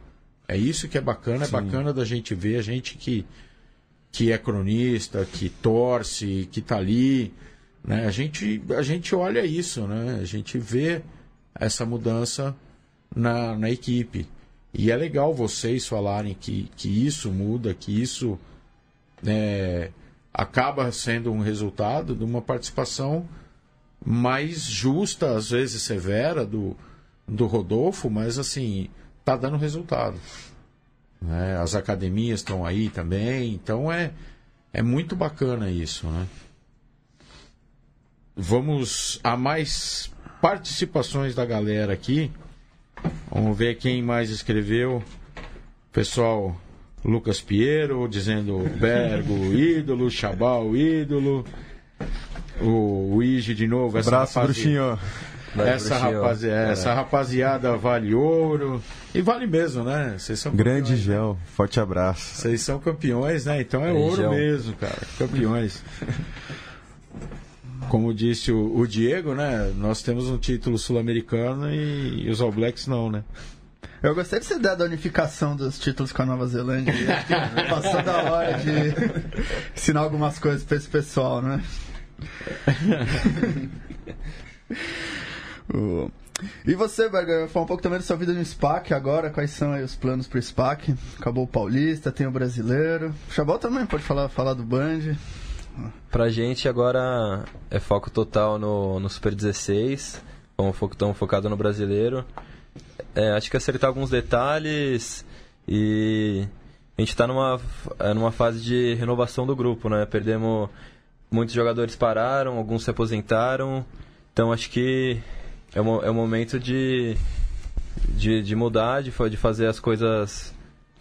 É isso que é bacana, é bacana da gente ver, a gente que, que é cronista, que torce, que tá ali, né? A gente, a gente olha isso, né? A gente vê essa mudança na, na equipe. E é legal vocês falarem que, que isso muda, que isso é, acaba sendo um resultado de uma participação mais justa, às vezes severa, do, do Rodolfo, mas assim, tá dando resultado. né? As academias estão aí também, então é, é muito bacana isso, né? Vamos a mais participações da galera aqui. Vamos ver quem mais escreveu. Pessoal, Lucas Piero dizendo Bergo, ídolo, Chabal, ídolo. O Luigi de novo, essa bruxinho. Vai, essa, rapazi- essa rapaziada vale ouro. E vale mesmo, né? Vocês são Grande campeões, né? gel. Forte abraço. Vocês são campeões, né? Então é Aí, ouro Gel. mesmo, cara. Campeões. Como disse o, o Diego, né? Nós temos um título sul-americano e, e os All Blacks não, né? Eu gostei dessa ideia da unificação dos títulos com a Nova Zelândia. Que Passou da hora de ensinar algumas coisas pra esse pessoal, né? O- E você, Berger, falar um pouco também da sua vida no SPAC agora, quais são aí os planos pro SPAC? Acabou o Paulista, tem o Brasileiro. O Chabal também pode falar, falar do Band. Pra gente agora é foco total no, no Super 16. Estamos fo focados no brasileiro. é, acho que acertar alguns detalhes e a gente está numa, numa fase de renovação do grupo, né? Perdemos. Muitos jogadores pararam, alguns se aposentaram. Então acho que é o, é o momento de, de, de mudar, de, de fazer as coisas.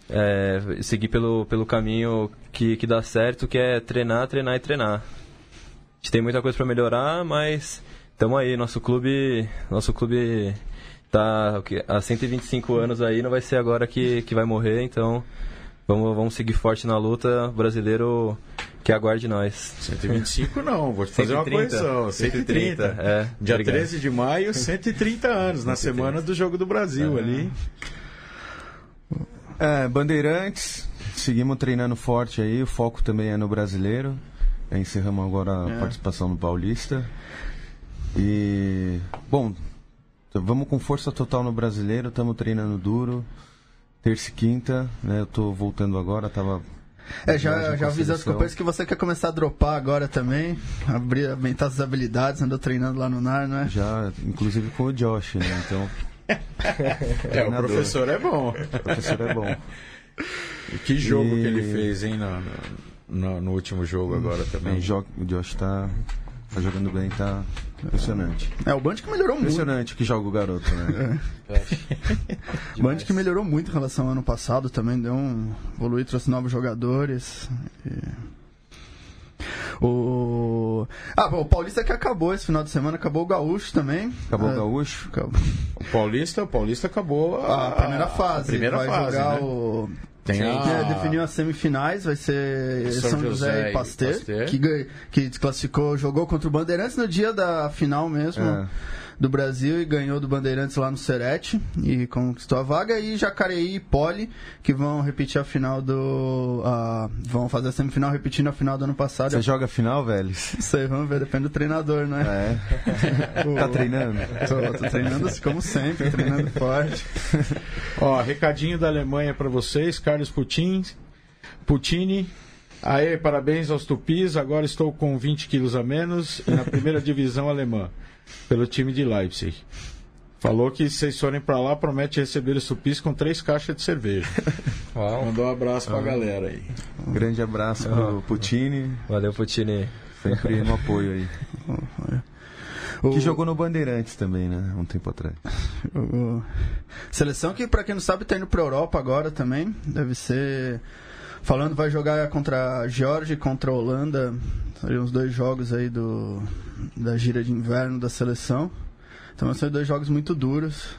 É, seguir pelo, pelo caminho que, que dá certo, que é treinar, treinar e treinar. A gente tem muita coisa para melhorar, mas estamos aí. Nosso clube, nosso clube tá há 125 anos aí, não vai ser agora que, que vai morrer, então vamos, vamos seguir forte na luta. Brasileiro que aguarde nós. 125 não, vou te fazer 130, uma correção. 130. 130 é, Dia obrigado. 13 de maio, 130 anos, na semana do Jogo do Brasil ali. É, Bandeirantes, seguimos treinando forte aí, o foco também é no brasileiro. Encerramos agora a é. participação no Paulista. E, bom, vamos com força total no brasileiro, estamos treinando duro. Terça e quinta, né? Eu tô voltando agora, tava é, já, já avisei os companheiros que você quer começar a dropar agora também, abrir, aumentar as habilidades, andou treinando lá no NAR, não é? Já, inclusive com o Josh, né? Então. é, o professor é bom. O professor é bom. E que jogo e... que ele fez, hein, no, no, no último jogo agora também. O Josh tá, tá jogando bem, tá Impressionante. É, o Band que melhorou muito. Impressionante que joga o garoto, né? É. o Band que melhorou muito em relação ao ano passado também, deu um. evoluiu, trouxe novos jogadores. E... O. Ah, o Paulista que acabou esse final de semana, acabou o Gaúcho também. Acabou é, o Gaúcho? Acabou. O Paulista, o Paulista acabou a, a primeira fase. A primeira vai fase, jogar né? o tem a... definiu as semifinais, vai ser São, São José, José, e Pasteur, Pasteur. Que, que desclassificou, jogou contra o Bandeirantes no dia da final mesmo. É do Brasil e ganhou do Bandeirantes lá no Serete e conquistou a vaga. E Jacareí e Poli, que vão repetir a final do. Uh, vão fazer a semifinal repetindo a final do ano passado. Você joga a final, velho? Sei, vamos ver, depende do treinador, né? É. tá treinando? Tô, tô treinando assim, como sempre, treinando forte. Ó, recadinho da Alemanha para vocês, Carlos Putin, Putini. Aê, parabéns aos tupis. Agora estou com 20 quilos a menos e na primeira divisão alemã pelo time de Leipzig. Falou que se vocês forem para lá, promete receber o supis com três caixas de cerveja. Uau. Mandou um abraço para a galera aí. Um grande abraço pro Putini. Valeu, Putini. Sempre no apoio aí. Que jogou no Bandeirantes também, né? Um tempo atrás. Seleção que, para quem não sabe, tá indo pra Europa agora também. Deve ser. Falando, vai jogar contra a Georgia, contra a Holanda. Seriam os dois jogos aí do, da gira de inverno da seleção. Então ser dois jogos muito duros.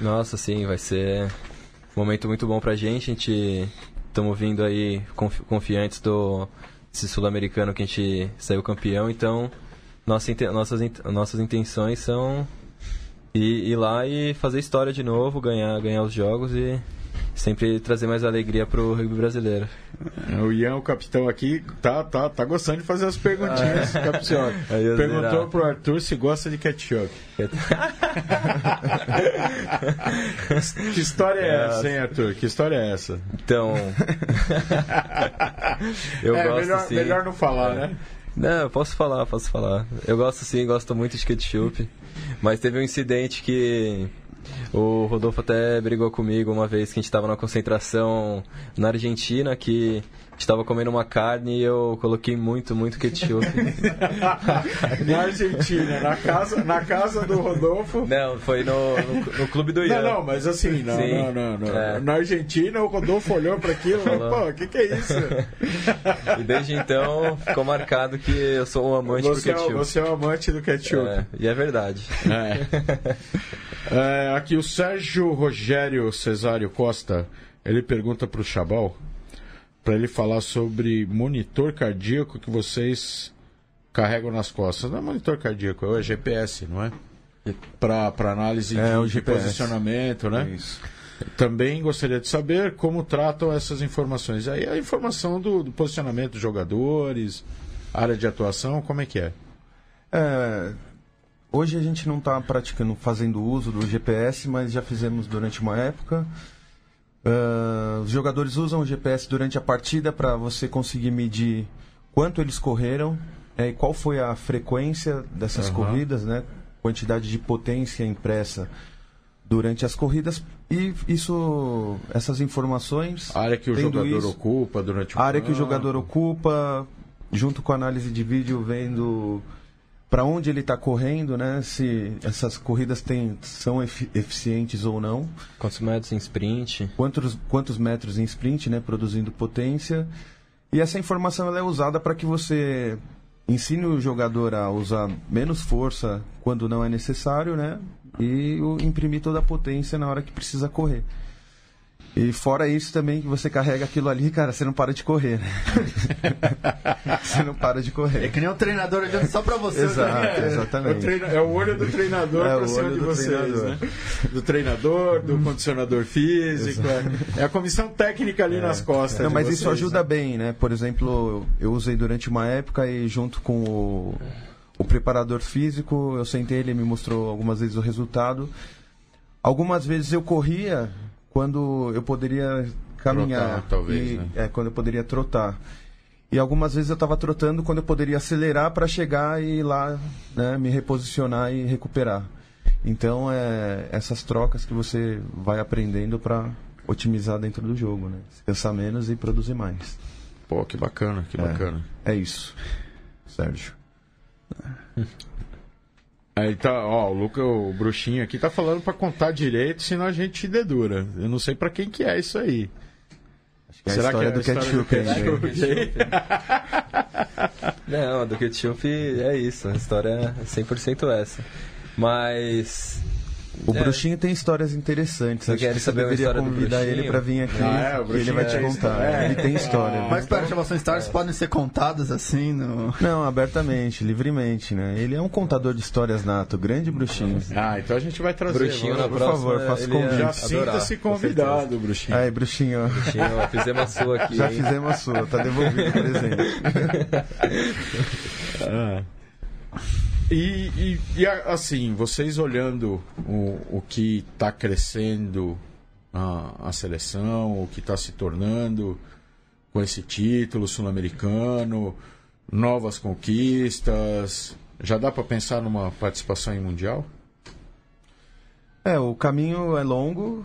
Nossa, sim, vai ser um momento muito bom pra gente. A gente estamos vindo aí confi confiantes do sul-americano que a gente saiu campeão, então nossa, nossas, nossas intenções são ir, ir lá e fazer história de novo, ganhar, ganhar os jogos e sempre trazer mais alegria pro rugby brasileiro. É, o Ian, o capitão aqui, tá, tá, tá gostando de fazer as perguntinhas, ah, é. Perguntou pro Arthur se gosta de ketchup. que história é, é essa, hein, Arthur? Que história é essa? Então. eu é, gosto melhor, sim. melhor não falar, né? Não, posso falar, posso falar. Eu gosto sim, gosto muito de ketchup. Mas teve um incidente que o Rodolfo até brigou comigo uma vez que a gente estava na concentração na Argentina, que gente estava comendo uma carne e eu coloquei muito, muito ketchup. na Argentina, na casa, na casa do Rodolfo. Não, foi no, no, no clube do Ian. Não, não, mas assim, não, Sim, não, não, é. na Argentina o Rodolfo olhou para aquilo e falou, pô, o que, que é isso? e desde então ficou marcado que eu sou um amante você do ketchup. É, você é um amante do ketchup. É, e é verdade. É. É, aqui o Sérgio Rogério Cesário Costa, ele pergunta para o Chabal, para ele falar sobre monitor cardíaco que vocês carregam nas costas. Não é monitor cardíaco, é o GPS, não é? Para análise é, de, de posicionamento, né? Isso. Também gostaria de saber como tratam essas informações. Aí a informação do, do posicionamento dos jogadores, área de atuação, como é que é? É, Hoje a gente não está praticando, fazendo uso do GPS, mas já fizemos durante uma época. Uh, os jogadores usam o GPS durante a partida para você conseguir medir quanto eles correram é, e qual foi a frequência dessas uhum. corridas, né? quantidade de potência impressa durante as corridas e isso essas informações A área que o jogador isso, ocupa durante o a área que o jogador ocupa junto com a análise de vídeo vendo para onde ele está correndo né se essas corridas têm, são efi- eficientes ou não Quantos metros em sprint? quantos, quantos metros em sprint, né, produzindo potência. E essa informação ela é usada para que você ensine o jogador a usar menos força quando não é necessário, né, e imprimir toda a potência na hora que precisa correr. E fora isso também que você carrega aquilo ali, cara, você não para de correr, né? você não para de É correr. que nem um treinador olhando só pra você. Exato, né? É o, exatamente. treina- é o olho do treinador É pra o cima de vocês, treinador. né? Do treinador, do condicionador físico. É, é a comissão técnica ali nas costas. Não, mas vocês, isso ajuda né? bem, né? Por exemplo, eu usei durante uma época e junto com o, o preparador físico, eu sentei, ele me mostrou algumas vezes o resultado. Algumas vezes eu corria quando eu poderia caminhar. Trotar, talvez, e, né? É, quando eu poderia trotar. E algumas vezes eu estava trotando quando eu poderia acelerar para chegar e ir lá né, me reposicionar e recuperar. Então, é essas trocas que você vai aprendendo para otimizar dentro do jogo, né? Se cansar menos e produzir mais. Pô, que bacana, que É. bacana. É isso, Sérgio. Aí tá, ó, o Luca, o bruxinho aqui tá falando pra contar direito, senão a gente dedura. Eu não sei pra quem que é isso aí. É a história do ketchup, hein, ketchup? Não, do ketchup é isso. A história é 100% essa. Mas. O É. Bruxinho tem histórias interessantes. Você Acho quer que você saber uma deveria história do convidar ele para vir aqui Ah, é, o e ele vai te é contar. é. Ele tem história. Mas pera, chamação Stars podem ser contadas assim no. Não, abertamente, livremente, né? Ele é um contador de histórias nato, grande Bruxinho. Ah, então a gente vai trazer. Bruxinho vamos- na por próxima. favor, faça convite. Já sinta-se convidado, Bruxinho. Aí, Bruxinho. Bruxinho, ó, fizemos a sua aqui. já hein? fizemos a sua, tá devolvido o presente. Ah. E, e- e, assim, vocês olhando o, o que está crescendo a, a seleção, o que está se tornando com esse título sul-americano, novas conquistas, já dá para pensar numa participação em mundial? É, o caminho é longo,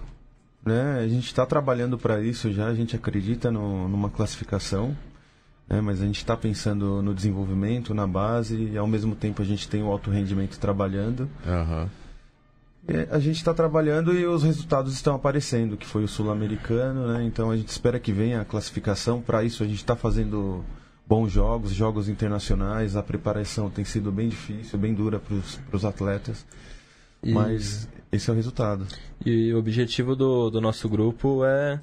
né? A gente está trabalhando para isso já, a gente acredita no- numa classificação, né? mas a gente está pensando no desenvolvimento, na base, e ao mesmo tempo a gente tem o alto rendimento trabalhando. É, A gente está trabalhando e os resultados estão aparecendo, que foi o sul-americano, né? Então a gente espera que venha a classificação. Para isso a gente está fazendo bons jogos, jogos internacionais. A preparação tem sido bem difícil, bem dura para os atletas, E- mas esse é o resultado. E o objetivo do, do nosso grupo é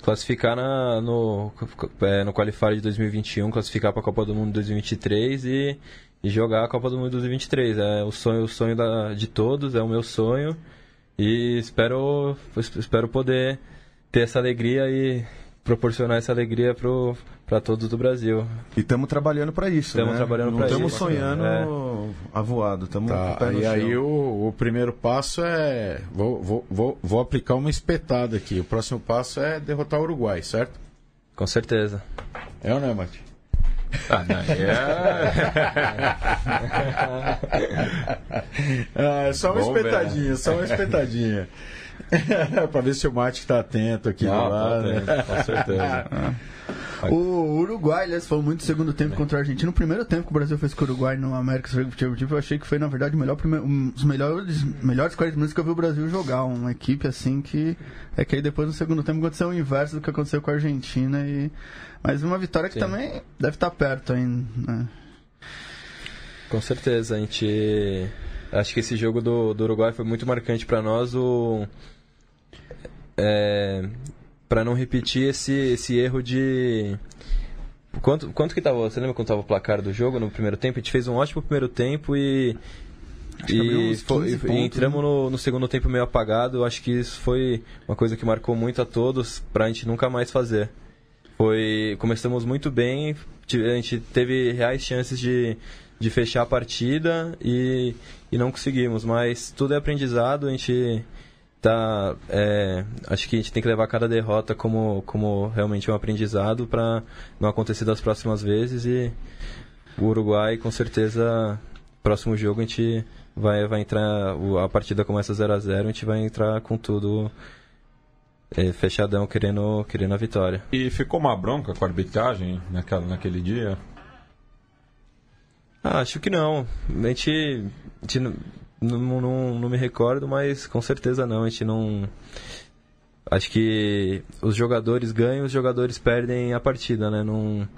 classificar na, no, é, no Qualifier de 2021, classificar para a Copa do Mundo 2023 e, e jogar a Copa do Mundo 2023. É o sonho, o sonho da, de todos, é o meu sonho. E espero, espero poder ter essa alegria e proporcionar essa alegria para todos do Brasil. E estamos trabalhando para isso. Tamo né? trabalhando Não pra estamos isso. sonhando É. avoado, estamos Tá, e aí o, o primeiro passo é. Vou, vou, vou, vou aplicar uma espetada aqui. O próximo passo é derrotar o Uruguai, certo? Com certeza. É ou não é, Mati? Ah, não, é... Ah, só uma Vamos ver, espetadinha, só uma espetadinha. pra ver se o Mate tá atento aqui Não, lado. tá né? com certeza. O Uruguai, aliás, falou muito do segundo tempo contra a Argentina. O primeiro tempo que o Brasil fez com o Uruguai no América Championship, eu achei que foi, na verdade, o melhor um dos melhores, melhores 40 minutos que eu vi o Brasil jogar. Uma equipe assim que. É que aí depois no segundo tempo aconteceu o inverso do que aconteceu com a Argentina. E... Mas uma vitória que Sim. também deve estar perto ainda. né? Com certeza, a gente. Acho que esse jogo do, do Uruguai foi muito marcante para nós. O... É... Para não repetir esse, esse erro de. Quanto, quanto que tava. Você lembra quanto tava o placar do jogo no primeiro tempo? A gente fez um ótimo primeiro tempo e. E, foi- 15 e pontos, entramos né? no, no segundo tempo meio apagado. Acho que isso foi uma coisa que marcou muito a todos pra gente nunca mais fazer. Foi, começamos muito bem, a gente teve reais chances de, de fechar a partida e, e não conseguimos, mas tudo é aprendizado, a gente tá, é, acho que a gente tem que levar cada derrota como, como realmente um aprendizado para não acontecer das próximas vezes e o Uruguai com certeza próximo jogo a gente vai, vai entrar, a partida começa 0 a 0 a gente vai entrar com tudo é, fechadão, querendo, querendo a vitória. E ficou uma bronca com a arbitragem naquela, naquele dia? Ah, acho que não. A gente, a gente não, não, não, me recordo, mas com certeza não. A gente não. Acho que os jogadores ganham, os jogadores perdem a partida, né? Não,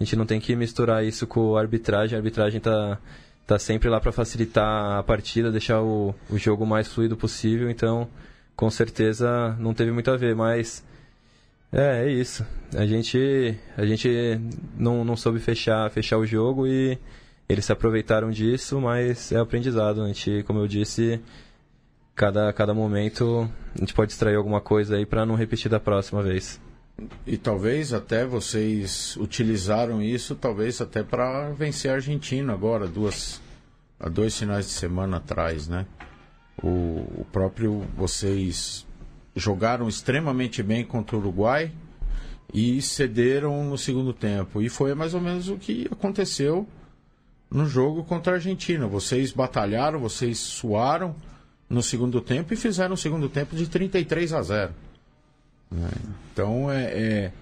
a gente não tem que misturar isso com a arbitragem. A arbitragem tá, tá sempre lá para facilitar a partida, deixar o, o jogo mais fluido possível. Então, com certeza não teve muito a ver, mas é, é isso. A gente, a gente não, não soube fechar, fechar o jogo e eles se aproveitaram disso, mas é aprendizado. A gente, como eu disse, cada, cada momento a gente pode extrair alguma coisa aí para não repetir da próxima vez. E talvez até vocês utilizaram isso, talvez até para vencer a Argentina agora, duas, há dois finais de semana atrás, né? O, o próprio vocês jogaram extremamente bem contra o Uruguai e cederam no segundo tempo. E foi mais ou menos o que aconteceu no jogo contra a Argentina. Vocês batalharam, vocês suaram no segundo tempo e fizeram o segundo tempo de 33 a 0. né? Então é, é-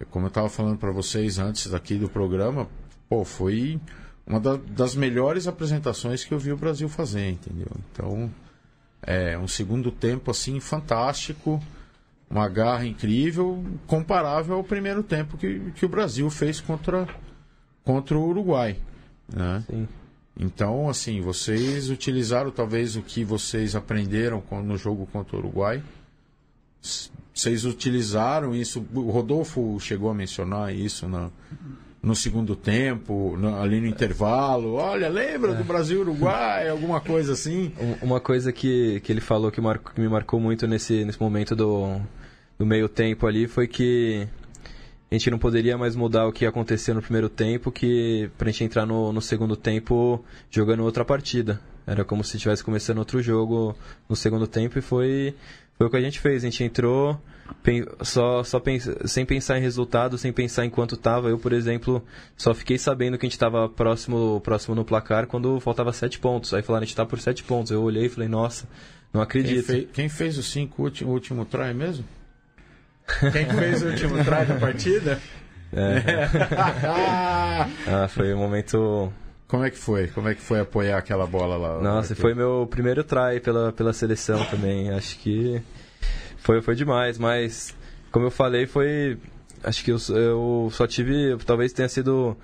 é como eu estava falando para vocês antes aqui do programa, pô, foi uma da- das melhores apresentações que eu vi o Brasil fazer, entendeu? Então é um segundo tempo assim fantástico, uma garra incrível, comparável ao primeiro tempo que, que o Brasil fez contra contra o Uruguai, né? Sim. Então, assim, vocês utilizaram talvez o que vocês aprenderam no jogo contra o Uruguai. Vocês utilizaram isso. O Rodolfo chegou a mencionar isso na- no segundo tempo, no- ali no intervalo. Olha, lembra do Brasil e Uruguai? Alguma coisa assim. Um- Uma coisa que, que ele falou que, que me marcou muito nesse, nesse momento do, do meio tempo ali foi que a gente não poderia mais mudar o que aconteceu no primeiro tempo, que pra gente entrar no, no segundo tempo jogando outra partida. Era como se estivesse começando outro jogo no segundo tempo e foi, foi o que a gente fez. A gente entrou só, só pens- sem pensar em resultado, sem pensar em quanto tava. Eu, por exemplo, só fiquei sabendo que a gente estava próximo, próximo no placar quando faltava sete pontos. Aí falaram, a gente tá por sete pontos. Eu olhei e falei, nossa, não Quem, acredito. quem fez os cinco último, último try mesmo? Quem fez o último try da partida? Ah, foi um momento Como é que foi? Como é que foi apoiar aquela bola lá? Nossa, foi meu primeiro try pela, pela seleção também. Acho que foi, foi demais, mas como eu falei, foi. Acho que eu, eu só tive. Talvez tenha sido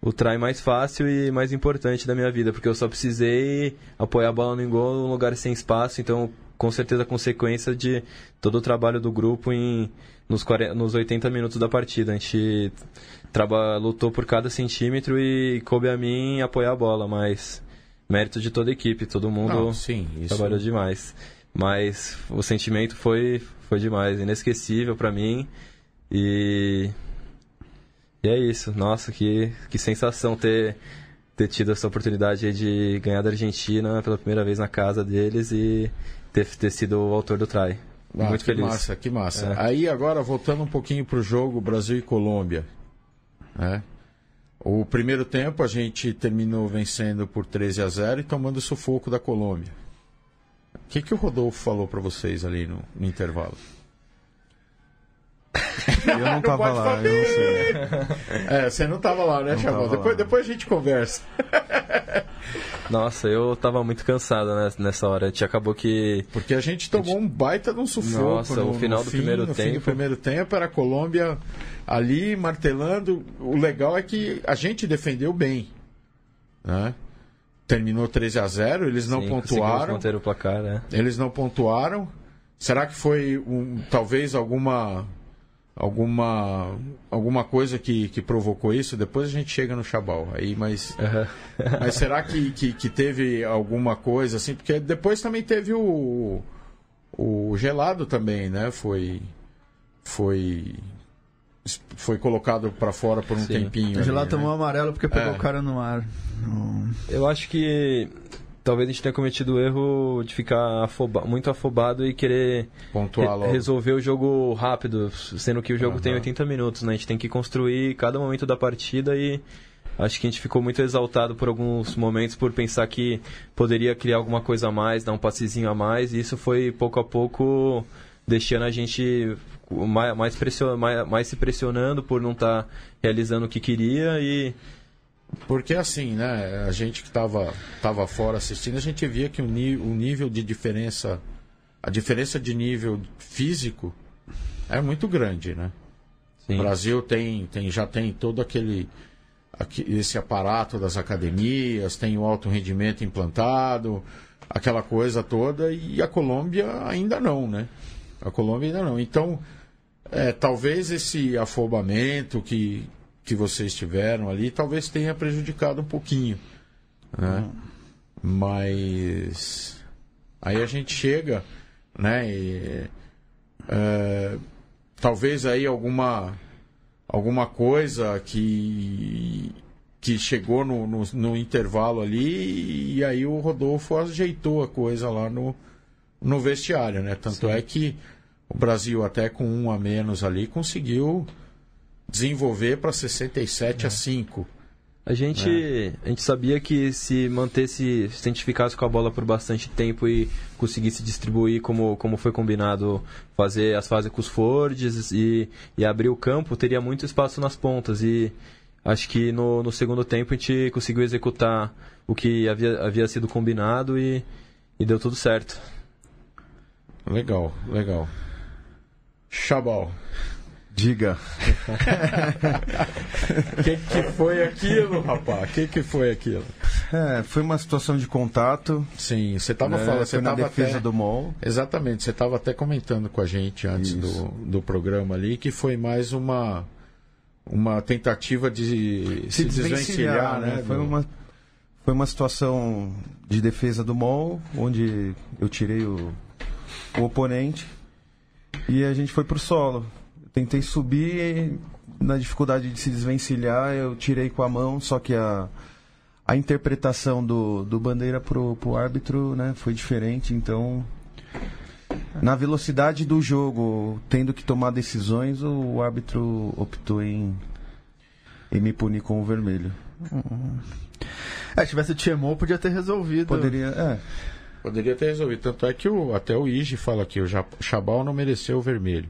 o try mais fácil e mais importante da minha vida, porque eu só precisei apoiar a bola no gol num lugar sem espaço, então com certeza consequência de todo o trabalho do grupo em nos, 40, nos 80 minutos da partida. A gente traba, lutou por cada centímetro e coube a mim apoiar a bola, mas mérito de toda a equipe, todo mundo Não, sim, isso. trabalhou demais. Mas o sentimento foi, foi demais, inesquecível pra mim. E, e é isso. Nossa, que, que sensação ter, ter tido essa oportunidade de ganhar da Argentina pela primeira vez na casa deles e ter, ter sido o autor do try. Ah, Muito que feliz. massa, que massa. É. Aí agora, voltando um pouquinho pro jogo Brasil e Colômbia. né? O primeiro tempo a gente terminou vencendo por 13 a 0 e tomando sufoco da Colômbia. O que, que o Rodolfo falou para vocês ali no, no intervalo? Eu não tava pode lá, falar. eu não sei. É, você não tava lá, né, tava Depois, lá. depois a gente conversa. Nossa, eu tava muito cansado né, nessa hora. A gente acabou que. Porque a gente tomou um baita de um sufoco. Nossa, no, o final no do fim, primeiro no fim do tempo. primeiro tempo era a Colômbia ali martelando. O legal é que a gente defendeu bem. Né? Terminou 13 a 0 eles não sim, pontuaram. manter o placar, né? Eles não pontuaram. Será que foi um, talvez alguma alguma alguma coisa que, que provocou isso? Depois a gente chega no Chabal. Aí, mas mas será que, que, que teve alguma coisa assim? Porque depois também teve o, o gelado também, né? Foi foi foi colocado para fora por um Sim. tempinho. O ali, gelado né? tomou amarelo porque pegou É. o cara no ar. Eu acho que talvez a gente tenha cometido o erro de ficar afoba- muito afobado e querer re- resolver o jogo rápido, sendo que o jogo tem Aham. 80 minutos, né? A gente tem que construir cada momento da partida e acho que a gente ficou muito exaltado por alguns momentos por pensar que poderia criar alguma coisa a mais, dar um passezinho a mais, e isso foi pouco a pouco deixando a gente mais, mais, mais, mais se pressionando por não estar tá realizando o que queria e porque assim, né, a gente que estava tava fora assistindo, a gente via que o, o nível de diferença, a diferença de nível físico é muito grande, né? Sim. O Brasil tem, tem, já tem todo aquele, esse aparato das academias, tem o alto rendimento implantado, aquela coisa toda, e a Colômbia ainda não, né? A Colômbia ainda não. Então, é, talvez esse afobamento que, que vocês tiveram ali, talvez tenha prejudicado um pouquinho. Né? Uhum. Mas aí a gente chega, né? E, é, talvez aí alguma alguma coisa que que chegou no, no, no, intervalo ali e aí o Rodolfo ajeitou a coisa lá no, no vestiário, né? Tanto Sim. é que o Brasil até com um a menos ali conseguiu desenvolver para 67 é. a 5. A gente, é. a gente sabia que se mantesse, se identificasse com a bola por bastante tempo e conseguisse distribuir como, como foi combinado, fazer as fases com os Fords e, e abrir o campo, teria muito espaço nas pontas. E acho que no, no segundo tempo a gente conseguiu executar o que havia, havia sido combinado e, e deu tudo certo. Legal, legal. Chabal. Diga. O que, que foi aquilo, rapaz? O que, que foi aquilo? É, foi uma situação de contato. Sim, você estava né? falando. Você na defesa até... do MOL. Exatamente, você estava até comentando com a gente antes do, do programa ali que foi mais uma, uma tentativa de se, se desvencilhar, né? né? Foi, uma, foi uma situação de defesa do MOL, onde eu tirei o, o oponente e a gente foi pro solo tentei subir na dificuldade de se desvencilhar, eu tirei com a mão, só que a, a interpretação do, do bandeira pro, pro árbitro né, foi diferente, então na velocidade do jogo, tendo que tomar decisões, o árbitro optou em, em me punir com o vermelho. Uhum. É, tivesse o Tiemon, podia ter resolvido. Poderia, é. Poderia ter resolvido. Tanto é que o, até o Ige fala aqui, o Chabal não mereceu o vermelho.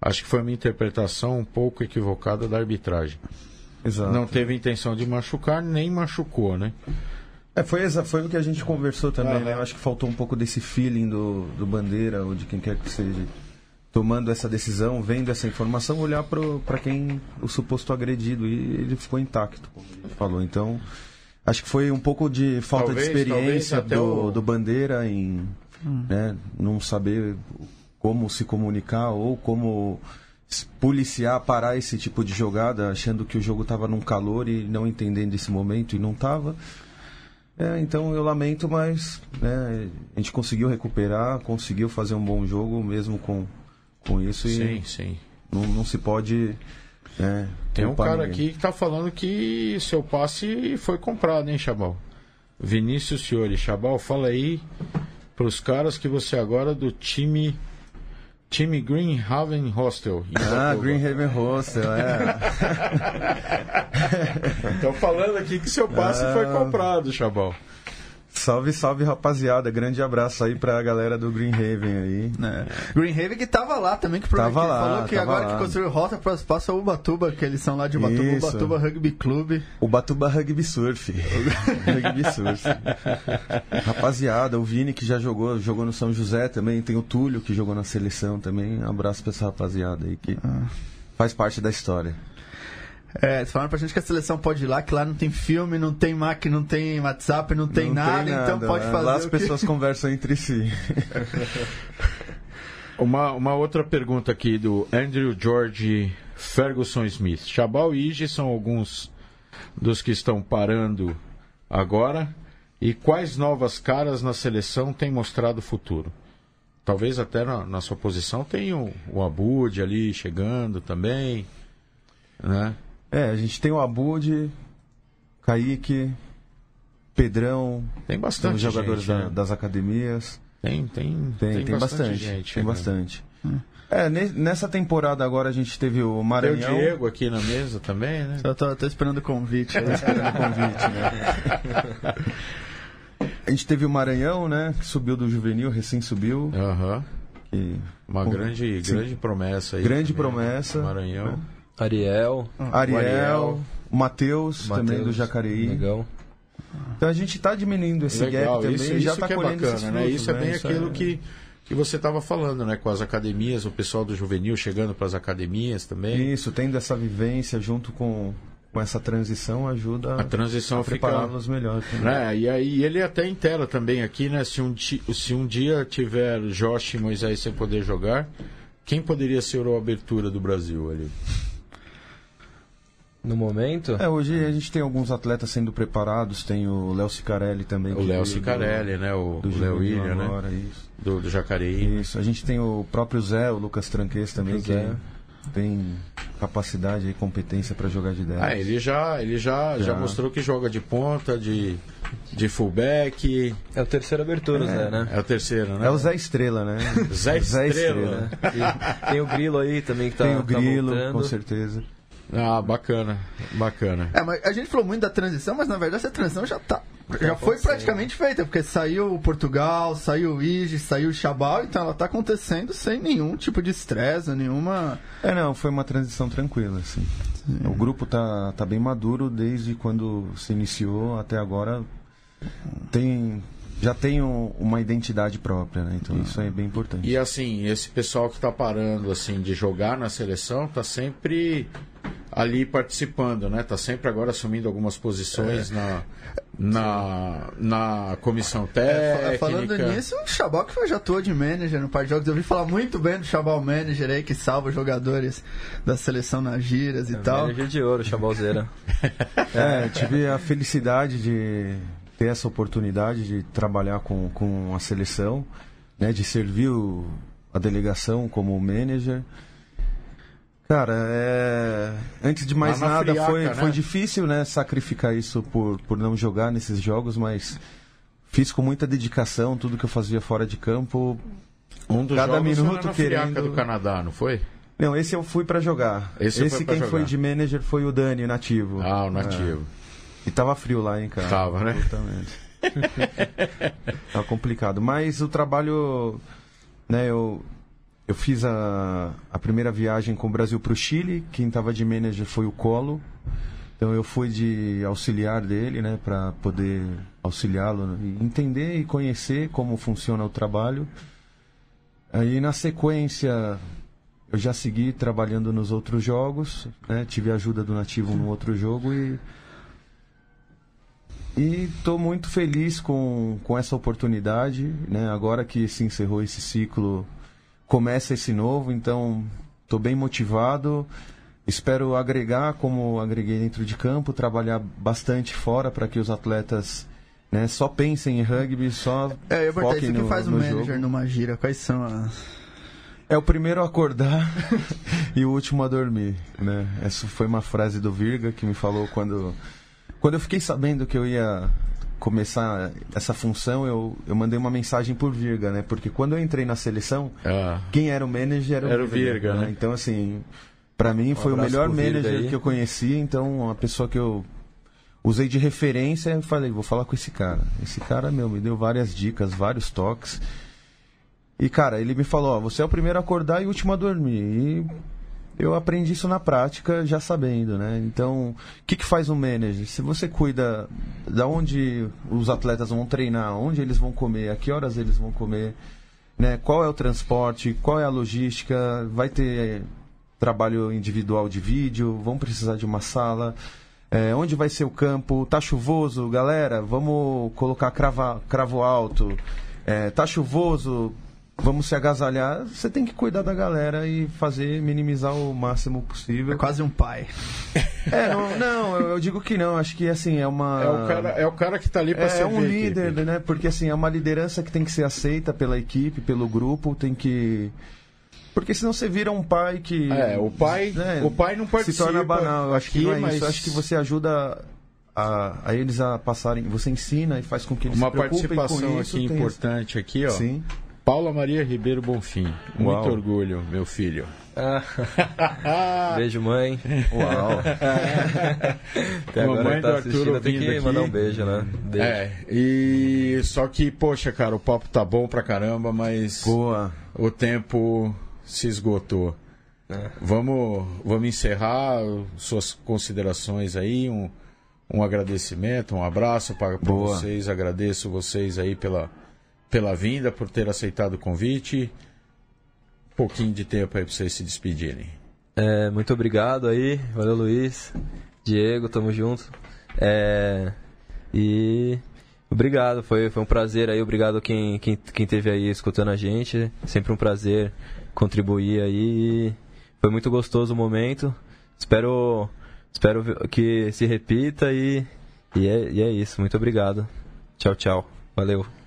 Acho que foi uma interpretação um pouco equivocada da arbitragem. Exato. Não teve intenção de machucar, nem machucou, né? É, foi, foi o que a gente conversou também, né? Eu acho que faltou um pouco desse feeling do, do Bandeira, ou de quem quer que seja, tomando essa decisão, vendo essa informação, olhar para quem o suposto agredido. E ele ficou intacto, como a gente falou. Então, acho que foi um pouco de falta talvez, de experiência do, o... do Bandeira em hum. né, não saber como se comunicar ou como policiar, parar esse tipo de jogada, achando que o jogo estava num calor e não entendendo esse momento e não estava. É, então eu lamento, mas né, a gente conseguiu recuperar, conseguiu fazer um bom jogo mesmo com, com isso. Sim, sim. Não, não se pode. É, Tem um cara ninguém. aqui que está falando que seu passe foi comprado, hein, Chabal? Vinícius Fiore. Chabal, fala aí para os caras que você agora do time Time Greenhaven Hostel. Ah, Greenhaven Hostel, é. Estão falando aqui que seu passe ah. foi comprado, Chabal. Salve, salve, rapaziada. Grande abraço aí pra galera do Greenhaven aí. É. Greenhaven que tava lá também, que, tava que lá, falou que agora lá. que construiu rota para espaço é o Ubatuba, que eles são lá de Ubatuba, Isso. Ubatuba Rugby Club. Ubatuba Rugby Surf. Rugby Surf. rapaziada, o Vini que já jogou, jogou no São José também, tem o Túlio que jogou na seleção também. Um abraço pra essa rapaziada aí que ah. faz parte da história. É, eles falaram pra gente que a seleção pode ir lá, que lá não tem filme, não tem Mac, não tem WhatsApp, não tem, não nada, tem nada, então pode fazer. Lá as pessoas que... conversam entre si. uma, uma outra pergunta aqui do Andrew George Ferguson Smith. Chabal e Ige são alguns dos que estão parando agora. E quais novas caras na seleção têm mostrado o futuro? Talvez até na, na sua posição tenha o, o Abud ali chegando também, né? É, a gente tem o Abud, Kaique, Pedrão. Tem bastante jogadores gente, da, né? das academias. Tem, tem, tem, tem, tem bastante, bastante, gente. Tem bastante. Hum. É, ne- nessa temporada agora a gente teve o Tem o Maranhão. Diego aqui na mesa também, né? Eu tô, tô esperando o convite. Tô esperando o convite, né? A gente teve o Maranhão, né? Que subiu do juvenil, recém subiu. Aham. que- Uma Com- grande, Sim. grande promessa aí. Grande também, né? promessa. Maranhão. Ariel, Ariel, Ariel. o Matheus, também do Jacareí. Legal. Então a gente tá diminuindo esse Legal, gap também isso, e já tá que é colhendo esses bacana, né? frutos, Isso é bem Isso aquilo é- que, que você estava falando, né? Com as academias, o pessoal do juvenil chegando para as academias também. Isso, tendo essa vivência junto com, com essa transição ajuda A transição a prepará-los melhor. Né? E aí ele até intera também aqui, né? Se um, se um dia tiver Josh e Moisés sem poder jogar, quem poderia ser o abertura do Brasil ali? No momento, É, hoje a gente tem alguns atletas sendo preparados, tem o Léo Cicarelli também. O Léo veio Cicarelli, né? O, do, do Léo William, né? agora, isso. Do, do Jacareí. Isso, a gente tem o próprio Zé, o Lucas Tranquês também, que Zé. tem capacidade e competência para jogar de 10. Ah, ele já, ele já, já. Já. mostrou que joga de ponta, de, de fullback. é o terceiro abertura, Zé, né? É o terceiro, né? É o Zé Estrela, né? Zé Estrela. E tem o Grilo aí também que tá, tem o tá Grilo, voltando. com certeza. Ah, bacana, bacana. É, mas a gente falou muito da transição, mas na verdade essa transição já tá. Já foi praticamente feita, porque saiu o Portugal, saiu o Ige, saiu o Chabal, então ela tá acontecendo sem nenhum tipo de estresse, nenhuma. É, não, foi uma transição tranquila, assim. O grupo tá, tá bem maduro desde quando se iniciou até agora. Tem, já tem um- uma identidade própria, né? Então isso é bem importante. E assim, esse pessoal que está parando assim de jogar na seleção tá sempre ali participando, né? Tá sempre agora assumindo algumas posições na, na, na comissão técnica. É, falando nisso, o Chabal que já atuou de manager no par de jogos. Eu ouvi falar muito bem do Chabal Manager aí, que salva os jogadores da seleção nas giras e tal. Manager de ouro, Chabalzeira. É, tive a felicidade de ter essa oportunidade de trabalhar com, com a seleção, né, de servir o- a delegação como manager. Cara, é, antes de mais na nada, friaca, foi, né? foi difícil né, sacrificar isso por, por não jogar nesses jogos, mas fiz com muita dedicação tudo que eu fazia fora de campo. Um dos Cada jogos foi minuto na Friaca querendo- do Canadá, não foi? Não, esse eu fui pra jogar. Esse Esse, foi quem jogar. foi de manager foi o Dani, o nativo. Ah, o nativo. E tava frio lá, hein, cara? Tava, né? Exatamente. tava complicado. Mas o trabalho, né, eu, eu fiz a, a primeira viagem com o Brasil pro Chile. Quem tava de manager foi o Colo. Então eu fui de auxiliar dele, né, para poder auxiliá-lo e entender e conhecer como funciona o trabalho. Aí na sequência eu já segui trabalhando nos outros jogos, né? Tive a ajuda do nativo no outro jogo e e estou muito feliz com, com essa oportunidade, né? Agora que se encerrou esse ciclo, começa esse novo, então estou bem motivado. Espero agregar como agreguei dentro de campo, trabalhar bastante fora para que os atletas né, só pensem em rugby, só É, eu ia perguntar, foquem isso que no, faz o manager jogo. numa gira? Quais são as. É o primeiro a acordar e o último a dormir, né? Essa foi uma frase do Virga que me falou quando quando eu fiquei sabendo que eu ia começar essa função, eu, eu mandei uma mensagem por Virga, né? Porque quando eu entrei na seleção, Ah, quem era o manager era o Era o Virga, Virga, né? Então assim, pra mim foi o melhor manager aí. que eu conheci, então uma pessoa que eu usei de referência, eu falei, vou falar com esse cara. Esse cara, meu, me deu várias dicas, vários toques. E, cara, ele me falou, ó, você é o primeiro a acordar e o último a dormir. E eu aprendi isso na prática, já sabendo, né? Então, o que, que faz um manager? Se você cuida da onde os atletas vão treinar, onde eles vão comer, a que horas eles vão comer, né? Qual é o transporte, qual é a logística, vai ter trabalho individual de vídeo, vão precisar de uma sala, é, onde vai ser o campo, tá chuvoso, galera, vamos colocar crava, cravo alto, é, tá chuvoso, vamos se agasalhar, você tem que cuidar da galera e fazer, minimizar o máximo É possível. quase um pai. É, não, não, eu eu digo que não, acho que assim, é uma... é, o cara, é o cara que tá ali para É, servir um a líder, equipe. né? Porque assim, é uma liderança que tem que ser aceita pela equipe, pelo grupo, tem que. Porque senão você vira um pai que. É, o pai, né, o pai não se participa torna banal. Eu acho que aqui, não é mas isso. Eu acho que você ajuda a, a eles a passarem. Você ensina e faz com que eles uma se preocupem participação com isso. aqui tem- importante aqui, ó. Sim. Paula Maria Ribeiro Bonfim. Muito Uau. orgulho, meu filho. Ah, beijo, mãe. Uau. Até Mamãe ele tá assistindo, tem que aqui. mandar um beijo, né? Beijo. É, e só que, poxa, cara, o papo tá bom pra caramba, mas Boa. o tempo se esgotou. É. Vamos, vamos encerrar suas considerações aí, um, um agradecimento, um abraço para vocês, agradeço vocês aí pela, pela vinda, por ter aceitado o convite. Um pouquinho de tempo aí para vocês se despedirem. É, muito obrigado aí, valeu Luiz, Diego, tamo junto. É, e obrigado, foi, foi um prazer aí, obrigado quem, quem, quem teve aí escutando a gente, sempre um prazer contribuir aí. Foi muito gostoso o momento, espero, espero que se repita e, e, é, e é isso, muito obrigado. Tchau, tchau, valeu.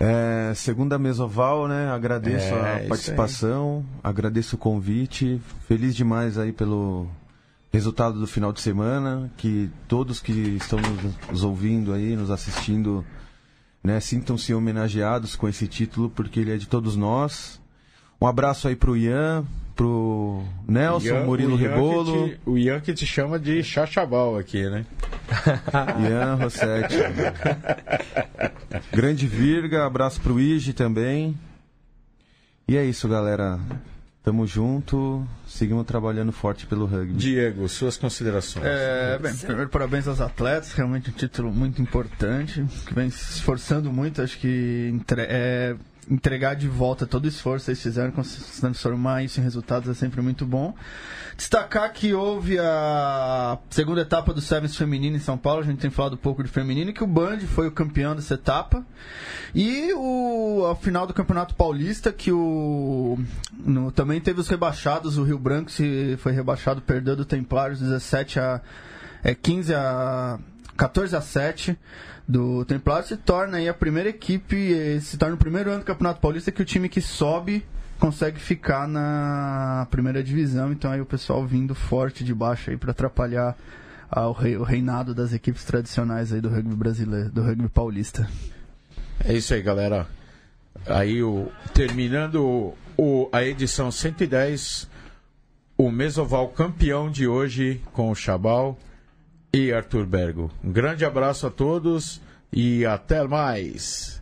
É, segunda mesoval, né? Agradeço É, a participação, agradeço o convite. Feliz demais aí pelo resultado do final de semana. Que todos que estão nos, nos ouvindo aí, nos assistindo, né, sintam-se homenageados com esse título, porque ele é de todos nós. Um abraço aí pro Ian, pro Nelson, Ian- Murilo o Ian Rebolo, que te- o Ian que te chama de Chachabal aqui, né? Ian Rossetti. Grande Virga, abraço pro Ige também. E é isso, galera. Tamo junto, seguimos trabalhando forte pelo rugby. Diego, suas considerações. É, bem, primeiro parabéns aos atletas, realmente um título muito importante, que vem se esforçando muito, acho que entre- é, entregar de volta todo o esforço que vocês fizeram, transformar isso em resultados é sempre muito bom. Destacar que houve a segunda etapa do Sevens feminino em São Paulo, a gente tem falado um pouco de feminino, que o Band foi o campeão dessa etapa. E o, a final do Campeonato Paulista, que o no- também teve os rebaixados, o Rio Branco se foi rebaixado, perdeu do Templários 17 a é, 15 a 14 a 7 do Templários, se torna aí a primeira equipe, eh, se torna o primeiro ano do Campeonato Paulista que o time que sobe consegue ficar na primeira divisão, então aí o pessoal vindo forte de baixo aí para atrapalhar ah, o, rei- o reinado das equipes tradicionais aí do rugby brasileiro, do rugby paulista. É isso aí, galera. Aí, o, terminando o- a edição 110, o Mesoval campeão de hoje com o Chabal e Arthur Bergo. Um grande abraço a todos e até mais.